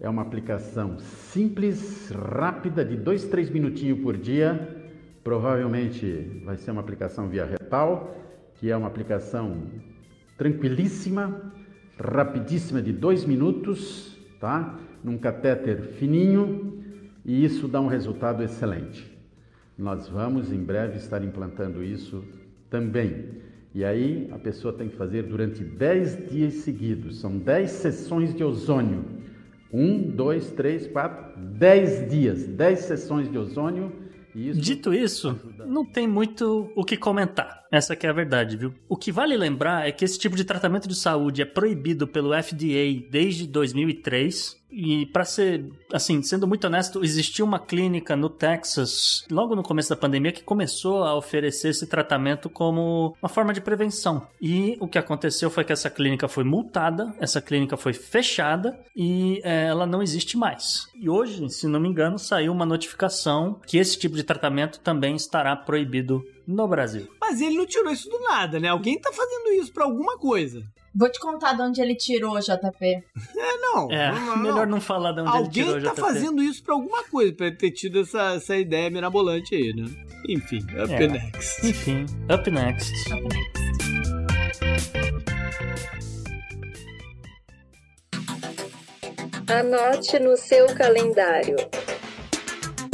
É uma aplicação simples, rápida, de 2, 3 minutinhos por dia. Provavelmente vai ser uma aplicação via retal, que é uma aplicação tranquilíssima, rapidíssima, de dois minutos, tá? Num catéter fininho, e isso dá um resultado excelente. Nós vamos em breve estar implantando isso também. E aí a pessoa tem que fazer durante 10 dias seguidos, são 10 sessões de ozônio. Um, dois, três, quatro, 10 dias, 10 sessões de ozônio isso Dito isso, não tem muito o que comentar. Essa que é a verdade, viu? O que vale lembrar é que esse tipo de tratamento de saúde é proibido pelo FDA desde 2003 e para ser, assim, sendo muito honesto, existia uma clínica no Texas, logo no começo da pandemia, que começou a oferecer esse tratamento como uma forma de prevenção. E o que aconteceu foi que essa clínica foi multada, essa clínica foi fechada e é, ela não existe mais. E hoje, se não me engano, saiu uma notificação que esse tipo de tratamento também estará proibido no Brasil. Mas ele não tirou isso do nada, né? Alguém tá fazendo isso para alguma coisa. Vou te contar de onde ele tirou, JP. É, não. É, não, não, melhor não falar de onde Alguém ele tirou, tá JP. fazendo isso pra alguma coisa, pra ele ter tido essa, essa ideia mirabolante aí, né? Enfim, up É. next. Enfim, up next. Up next. Anote no seu calendário.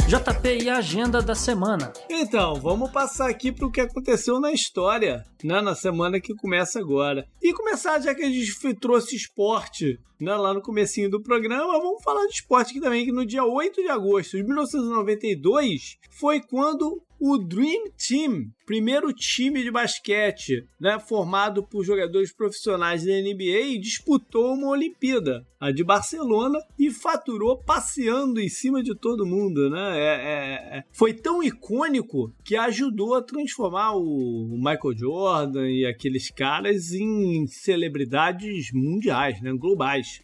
JP e a agenda da semana. Então, vamos passar aqui pro que aconteceu na história, né? Na semana que começa agora. E começar, já que a gente trouxe esporte né, lá no comecinho do programa, vamos falar de esporte aqui também, que no dia 8 de agosto de 1992 foi quando o Dream Team, primeiro time de basquete, né, formado por jogadores profissionais da NBA, disputou uma Olimpíada, a de Barcelona, e faturou passeando em cima de todo mundo, né? É- é- é- foi tão icônico que ajudou a transformar o Michael Jordan e aqueles caras em celebridades mundiais, né, globais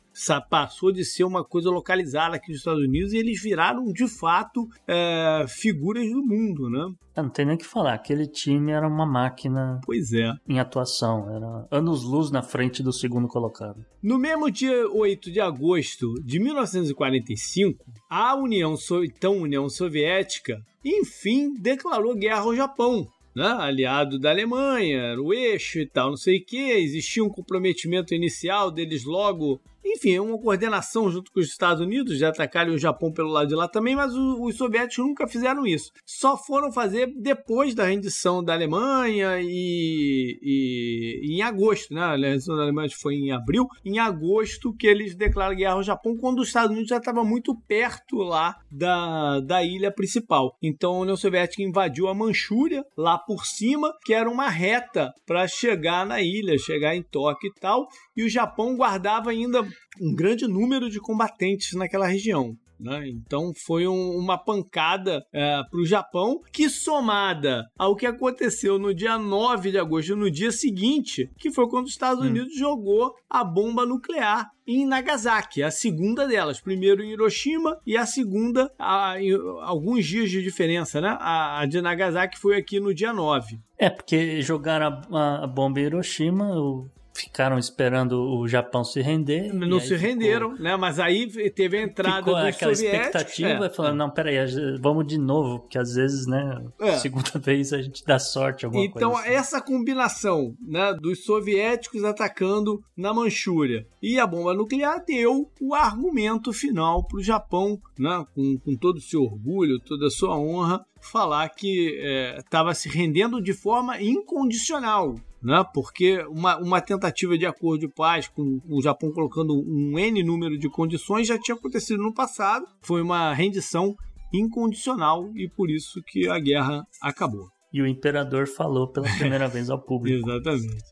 passou de ser uma coisa localizada aqui nos Estados Unidos e eles viraram de fato é, figuras do mundo, né? Ah, não tem nem o que falar, aquele time era uma máquina pois é. em atuação, era anos-luz na frente do segundo colocado. No mesmo dia 8 de agosto de 1945, a União, então União Soviética, enfim, declarou guerra ao Japão né, aliado da Alemanha, o eixo e tal, não sei o que. Existia um comprometimento inicial deles logo enfim, uma coordenação junto com os Estados Unidos de atacarem o Japão pelo lado de lá também, mas os, os soviéticos nunca fizeram isso. Só foram fazer depois da rendição da Alemanha e, e, e em agosto, né? A rendição da Alemanha foi em abril. Em agosto que eles declaram guerra ao Japão, quando os Estados Unidos já estava muito perto lá da, da ilha principal. Então a União Soviética invadiu a Manchúria, lá por cima, que era uma reta para chegar na ilha, chegar em Tóquio e tal. E o Japão guardava ainda um grande número de combatentes naquela região. Né? Então foi um, uma pancada é, para o Japão, que somada ao que aconteceu no dia 9 de agosto, no dia seguinte, que foi quando os Estados hum. Unidos jogou a bomba nuclear em Nagasaki, a segunda delas. Primeiro em Hiroshima e a segunda, a, em, alguns dias de diferença, né? A, a, de Nagasaki foi aqui no dia 9. É, porque jogaram a, a bomba em Hiroshima, o ficaram esperando o Japão se render. Não se renderam, ficou... né? Mas aí teve a entrada ficou aquela expectativa, é, falando, não, peraí, vamos de novo, porque às vezes, né, é. segunda vez a gente dá sorte alguma então, coisa. Então, assim. essa combinação, né, dos soviéticos atacando na Manchúria e a bomba nuclear deu o argumento final para o Japão, né, com, com todo o seu orgulho, toda a sua honra, falar que estava é, se rendendo de forma incondicional né? porque uma, uma tentativa de acordo de paz com o Japão colocando um N número de condições já tinha acontecido no passado, foi uma rendição incondicional e por isso que a guerra acabou. E o imperador falou pela primeira vez ao público. Exatamente.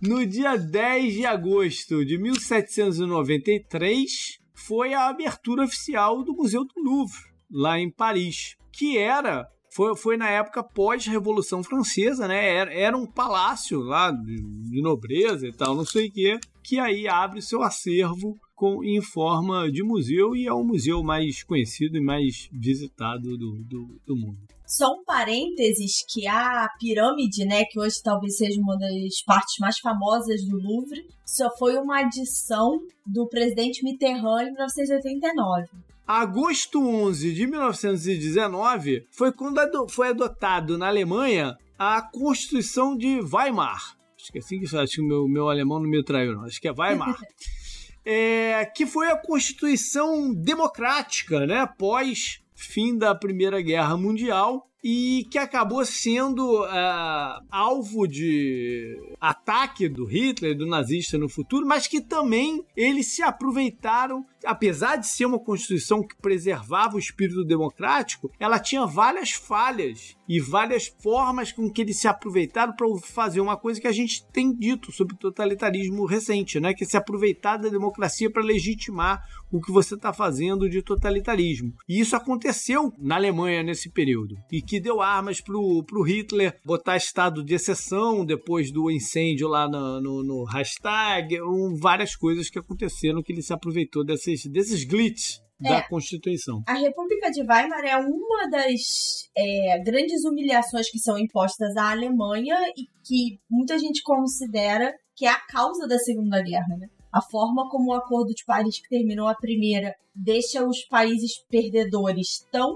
No dia 10 de agosto de 1793, foi a abertura oficial do Museu do Louvre, lá em Paris, que era foi, foi na época pós-Revolução Francesa, né? Era, era um palácio lá de, de nobreza e tal, não sei o quê, que aí abre seu acervo com, em forma de museu e é o museu mais conhecido e mais visitado do, do, do mundo. Só um parênteses que a pirâmide, né, que hoje talvez seja uma das partes mais famosas do Louvre, só foi uma adição do presidente Mitterrand em 1989 agosto 11 de 1919 foi quando foi adotado na Alemanha a Constituição de Weimar. Esqueci que acho que o meu, meu alemão não me traiu, não. Acho que é Weimar. é, que foi a Constituição democrática, né? Pós fim da Primeira Guerra Mundial e que acabou sendo uh, alvo de ataque do Hitler, do nazista no futuro, mas que também eles se aproveitaram, apesar de ser uma constituição que preservava o espírito democrático, ela tinha várias falhas e várias formas com que eles se aproveitaram para fazer uma coisa que a gente tem dito sobre o totalitarismo recente, né? Que é se aproveitar da democracia para legitimar o que você está fazendo de totalitarismo. E isso aconteceu na Alemanha nesse período. E que deu armas para o Hitler botar estado de exceção depois do incêndio lá no, no, no hashtag, um, várias coisas que aconteceram que ele se aproveitou desses, desses glitches é, da Constituição. A República de Weimar é uma das é, grandes humilhações que são impostas à Alemanha e que muita gente considera que é a causa da Segunda Guerra, né? A forma como o Acordo de Paris, que terminou a primeira, deixa os países perdedores tão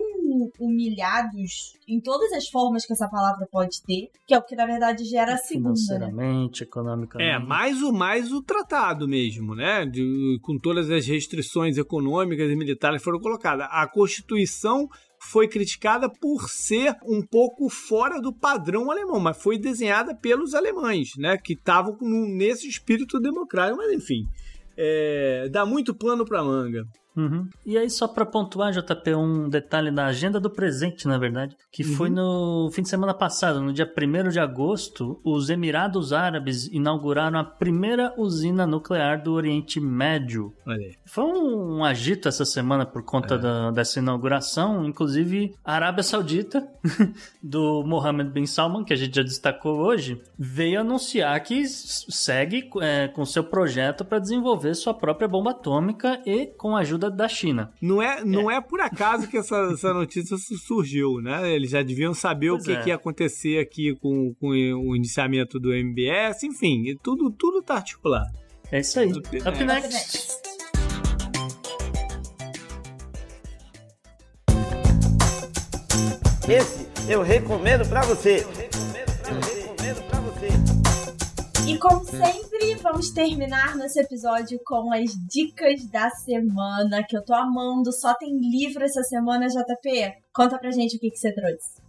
humilhados em todas as formas que essa palavra pode ter, que é o que na verdade gera a segunda. Né? Financeiramente, né? economicamente. É, mais o mais o tratado mesmo, né? De, com todas as restrições econômicas e militares que foram colocadas. A Constituição foi criticada por ser um pouco fora do padrão alemão, mas foi desenhada pelos alemães, né? Que estavam nesse espírito democrático, mas enfim. É, dá muito pano para manga. Uhum. E aí, só para pontuar, JP, um detalhe da agenda do presente, na verdade, que uhum. foi no fim de semana passado, no dia 1 de agosto, os Emirados Árabes inauguraram a primeira usina nuclear do Oriente Médio. Foi um, um, agito essa semana por conta é. da, dessa inauguração, inclusive a Arábia Saudita, do Mohammed bin Salman, que a gente já destacou hoje, veio anunciar que segue é, com seu projeto para desenvolver sua própria bomba atômica e com a ajuda da China. Não é, não é. é por acaso que essa, essa notícia surgiu, né? Eles já deviam saber pois o que, é. que, ia acontecer aqui com, com o iniciamento do MBS, enfim, tudo, tudo tá articulado. É isso aí. Up, Up next. next. Esse eu recomendo para você. E como sempre, vamos terminar nesse episódio com as dicas da semana, que eu tô amando. Só tem livro essa semana, JP. Conta pra gente o que, que você trouxe.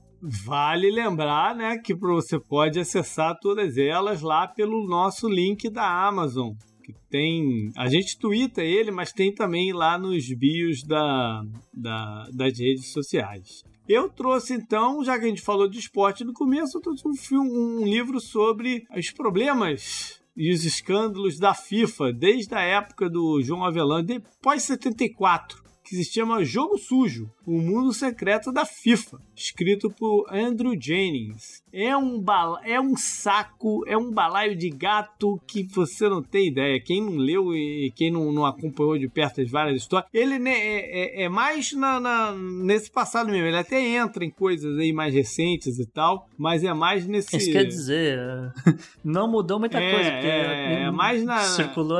Vale lembrar, né, que você pode acessar todas elas lá pelo nosso link da Amazon. Que tem. A gente twitta ele, mas tem também lá nos bios da, da, das redes sociais. Eu trouxe então, já que a gente falou de esporte no começo, eu trouxe um, filme, um livro sobre os problemas e os escândalos da FIFA desde a época do João Avelan, depois 74 que se chama Jogo Sujo, o mundo secreto da FIFA, escrito por Andrew Jennings. É um, bala, é um saco, é um balaio de gato que você não tem ideia. Quem não leu e quem não, não acompanhou de perto as várias histórias, ele né, é, é, é, mais na, na, nesse passado mesmo. Ele até entra em coisas aí mais recentes e tal, mas é mais nesse. Isso quer dizer, não mudou muita é, coisa. É, é mais na. Circulou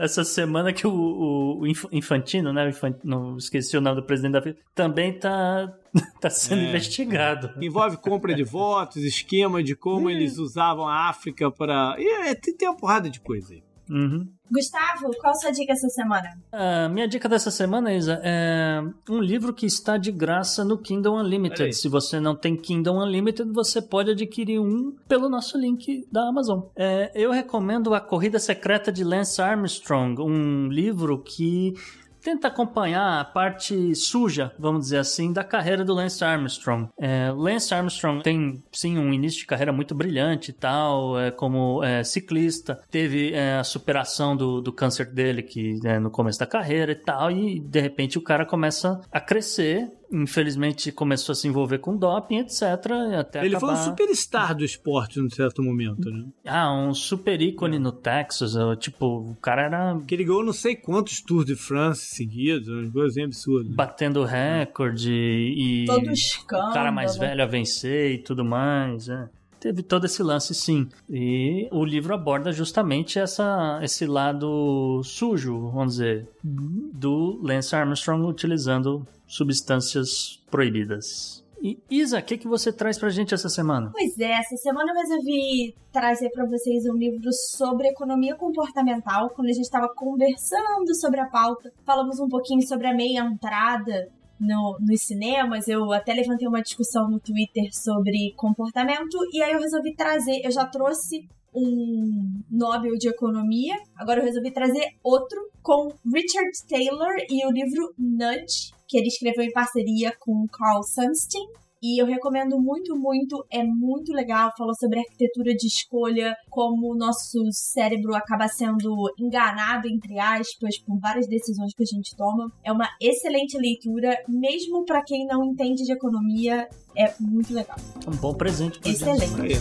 essa semana que o, o, o Infantino, né? O Infantino, esqueci o nome do presidente da FIFA, também tá, tá sendo é. investigado. Envolve compra de votos, esquema de como é. eles usavam a África para. E é, tem, tem uma porrada de coisa aí. Uhum. Gustavo, qual a sua dica essa semana? Uh, minha dica dessa semana, Isa, é um livro que está de graça no Kindle Unlimited. Se você não tem Kindle Unlimited, você pode adquirir um pelo nosso link da Amazon. É, eu recomendo A Corrida Secreta de Lance Armstrong, um livro que tenta acompanhar a parte suja, vamos dizer assim, da carreira do Lance Armstrong. É, Lance Armstrong tem, sim, um início de carreira muito brilhante e tal, é, como é, ciclista. Teve é, a superação do, do câncer dele que é, no começo da carreira e tal, e de repente o cara começa a crescer infelizmente começou a se envolver com doping, etc. Até Ele acabar... foi um superstar do esporte num certo momento, né? Ah, um super ícone no Texas. Tipo, o cara era. Que ele ganhou não sei quantos Tours de France seguidos, uma coisa absurda. Batendo recorde e. Todo escândalo. O cara mais velho a vencer e tudo mais, é teve todo esse lance sim. E o livro aborda justamente essa, esse lado sujo, vamos dizer, do Lance Armstrong utilizando substâncias proibidas. E Isa, o que, que você traz pra gente essa semana? Pois é, essa semana eu resolvi trazer para vocês um livro sobre economia comportamental. Quando a gente estava conversando sobre a pauta, falamos um pouquinho sobre a meia entrada no, nos cinemas, eu até levantei uma discussão no Twitter sobre comportamento, e aí eu resolvi trazer, eu já trouxe um Nobel de Economia, agora eu resolvi trazer outro com Richard Taylor e o livro Nudge, que ele escreveu em parceria com Carl Sunstein. E eu recomendo muito, muito, é muito legal. Fala sobre arquitetura de escolha, como o nosso cérebro acaba sendo enganado, entre aspas, por várias decisões que a gente toma. É uma excelente leitura, mesmo para quem não entende de economia, é muito legal. Um bom presente. Excelente.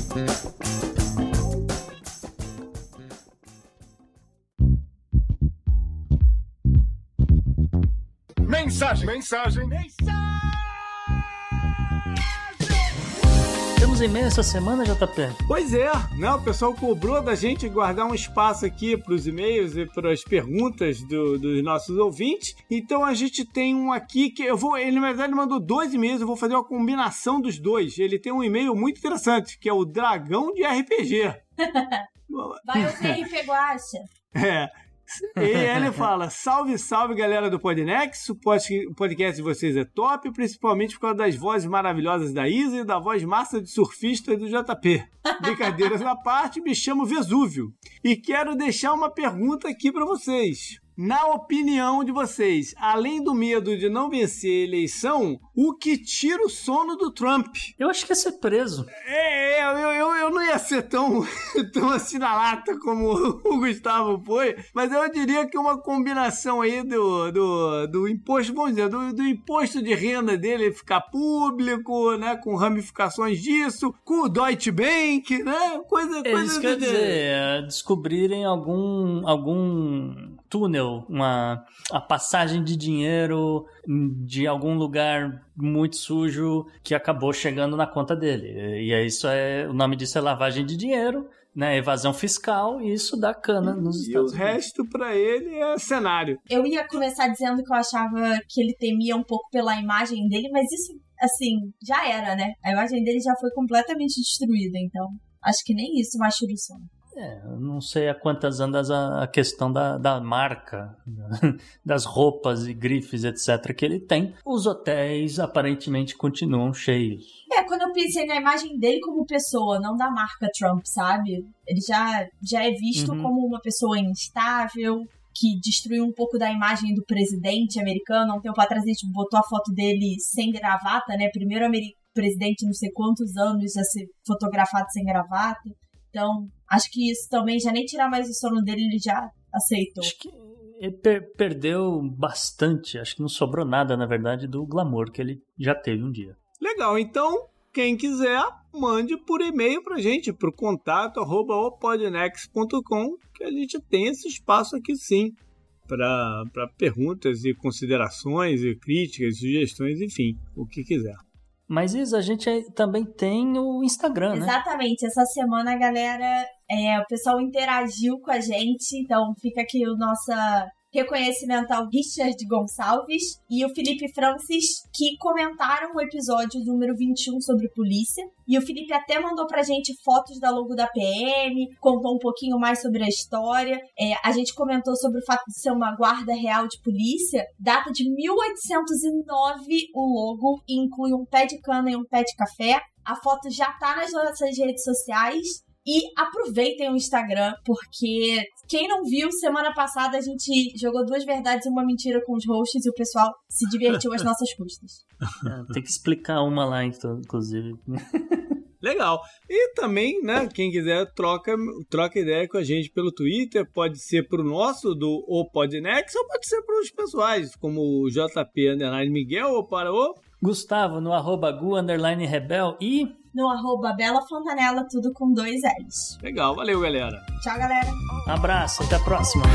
Mensagem, mensagem, mensagem. Temos e-mail essa semana, JP? Pois é, né? O pessoal cobrou da gente guardar um espaço aqui para os e-mails e para as perguntas do, dos nossos ouvintes. Então a gente tem um aqui que eu vou. Ele, na verdade, mandou dois e-mails, eu vou fazer uma combinação dos dois. Ele tem um e-mail muito interessante, que é o Dragão de RPG. Vai o RP Guacha. É. E ele fala: salve, salve galera do Podnex. O podcast de vocês é top, principalmente por causa das vozes maravilhosas da Isa e da voz massa de surfista do JP. Brincadeiras à parte, me chamo Vesúvio. E quero deixar uma pergunta aqui para vocês. Na opinião de vocês, além do medo de não vencer a eleição, o que tira o sono do Trump? Eu acho que ia ser preso. É, é eu, eu, eu não ia ser tão, tão assim na lata como o Gustavo foi, mas eu diria que uma combinação aí do, do, do imposto, vamos dizer, do, do imposto de renda dele ficar público, né, com ramificações disso, com o Deutsche Bank, né, coisa... É coisa isso quer dizer, é descobrirem algum, algum túnel, uma a passagem de dinheiro de algum lugar muito sujo que acabou chegando na conta dele. E é isso é o nome disso é lavagem de dinheiro, né? Evasão fiscal e isso dá cana nos e Estados o Unidos. resto para ele é cenário. Eu ia começar dizendo que eu achava que ele temia um pouco pela imagem dele, mas isso assim, já era, né? A imagem dele já foi completamente destruída, então acho que nem isso vai o. É, não sei a quantas andas a, questão da, da marca, das roupas e grifes, etc., que ele tem. Os hotéis aparentemente continuam cheios. É, quando eu pensei na imagem dele como pessoa, não da marca Trump, sabe? Ele já, já é visto Uhum. como uma pessoa instável, que destruiu um pouco da imagem do presidente americano. Um tempo atrás a gente botou a foto dele sem gravata, né? Primeiro ameri- presidente, não sei quantos anos, a ser fotografado sem gravata. Então, acho que isso também, já nem tirar mais o sono dele, ele já aceitou. Acho que ele per- perdeu bastante, acho que não sobrou nada, na verdade, do glamour que ele já teve um dia. Legal, então quem quiser, mande por e-mail pra gente, pro contato arroba opodnex.com, que a gente tem esse espaço aqui sim, para perguntas e considerações e críticas, sugestões, enfim, o que quiser. Mas Isa, a gente também tem o Instagram, né? Exatamente. Essa semana a galera, é, o pessoal interagiu com a gente, então fica aqui o nosso reconhecimento ao Richard Gonçalves e o Felipe Francis, que comentaram o episódio número 21 sobre polícia. E o Felipe até mandou pra gente fotos da logo da PM, contou um pouquinho mais sobre a história. É, a gente comentou sobre o fato de ser uma guarda real de polícia. Data de 1809 o logo e inclui um pé de cana e um pé de café. A foto já tá nas nossas redes sociais. E aproveitem o Instagram, porque quem não viu, semana passada a gente jogou duas verdades e uma mentira com os hosts e o pessoal se divertiu às nossas custas. É, tem que explicar uma lá, então, inclusive. Legal. E também, né, quem quiser troca, troca ideia com a gente pelo Twitter, pode ser pro nosso, do O Podnex, ou pode ser pros pessoais, como o JP Underline Miguel, ou para o... Gustavo, no arroba gu, underline rebel e... No arroba Bela Fontanella, tudo com dois L's. Legal, valeu galera. Tchau, galera. Abraço, até a próxima.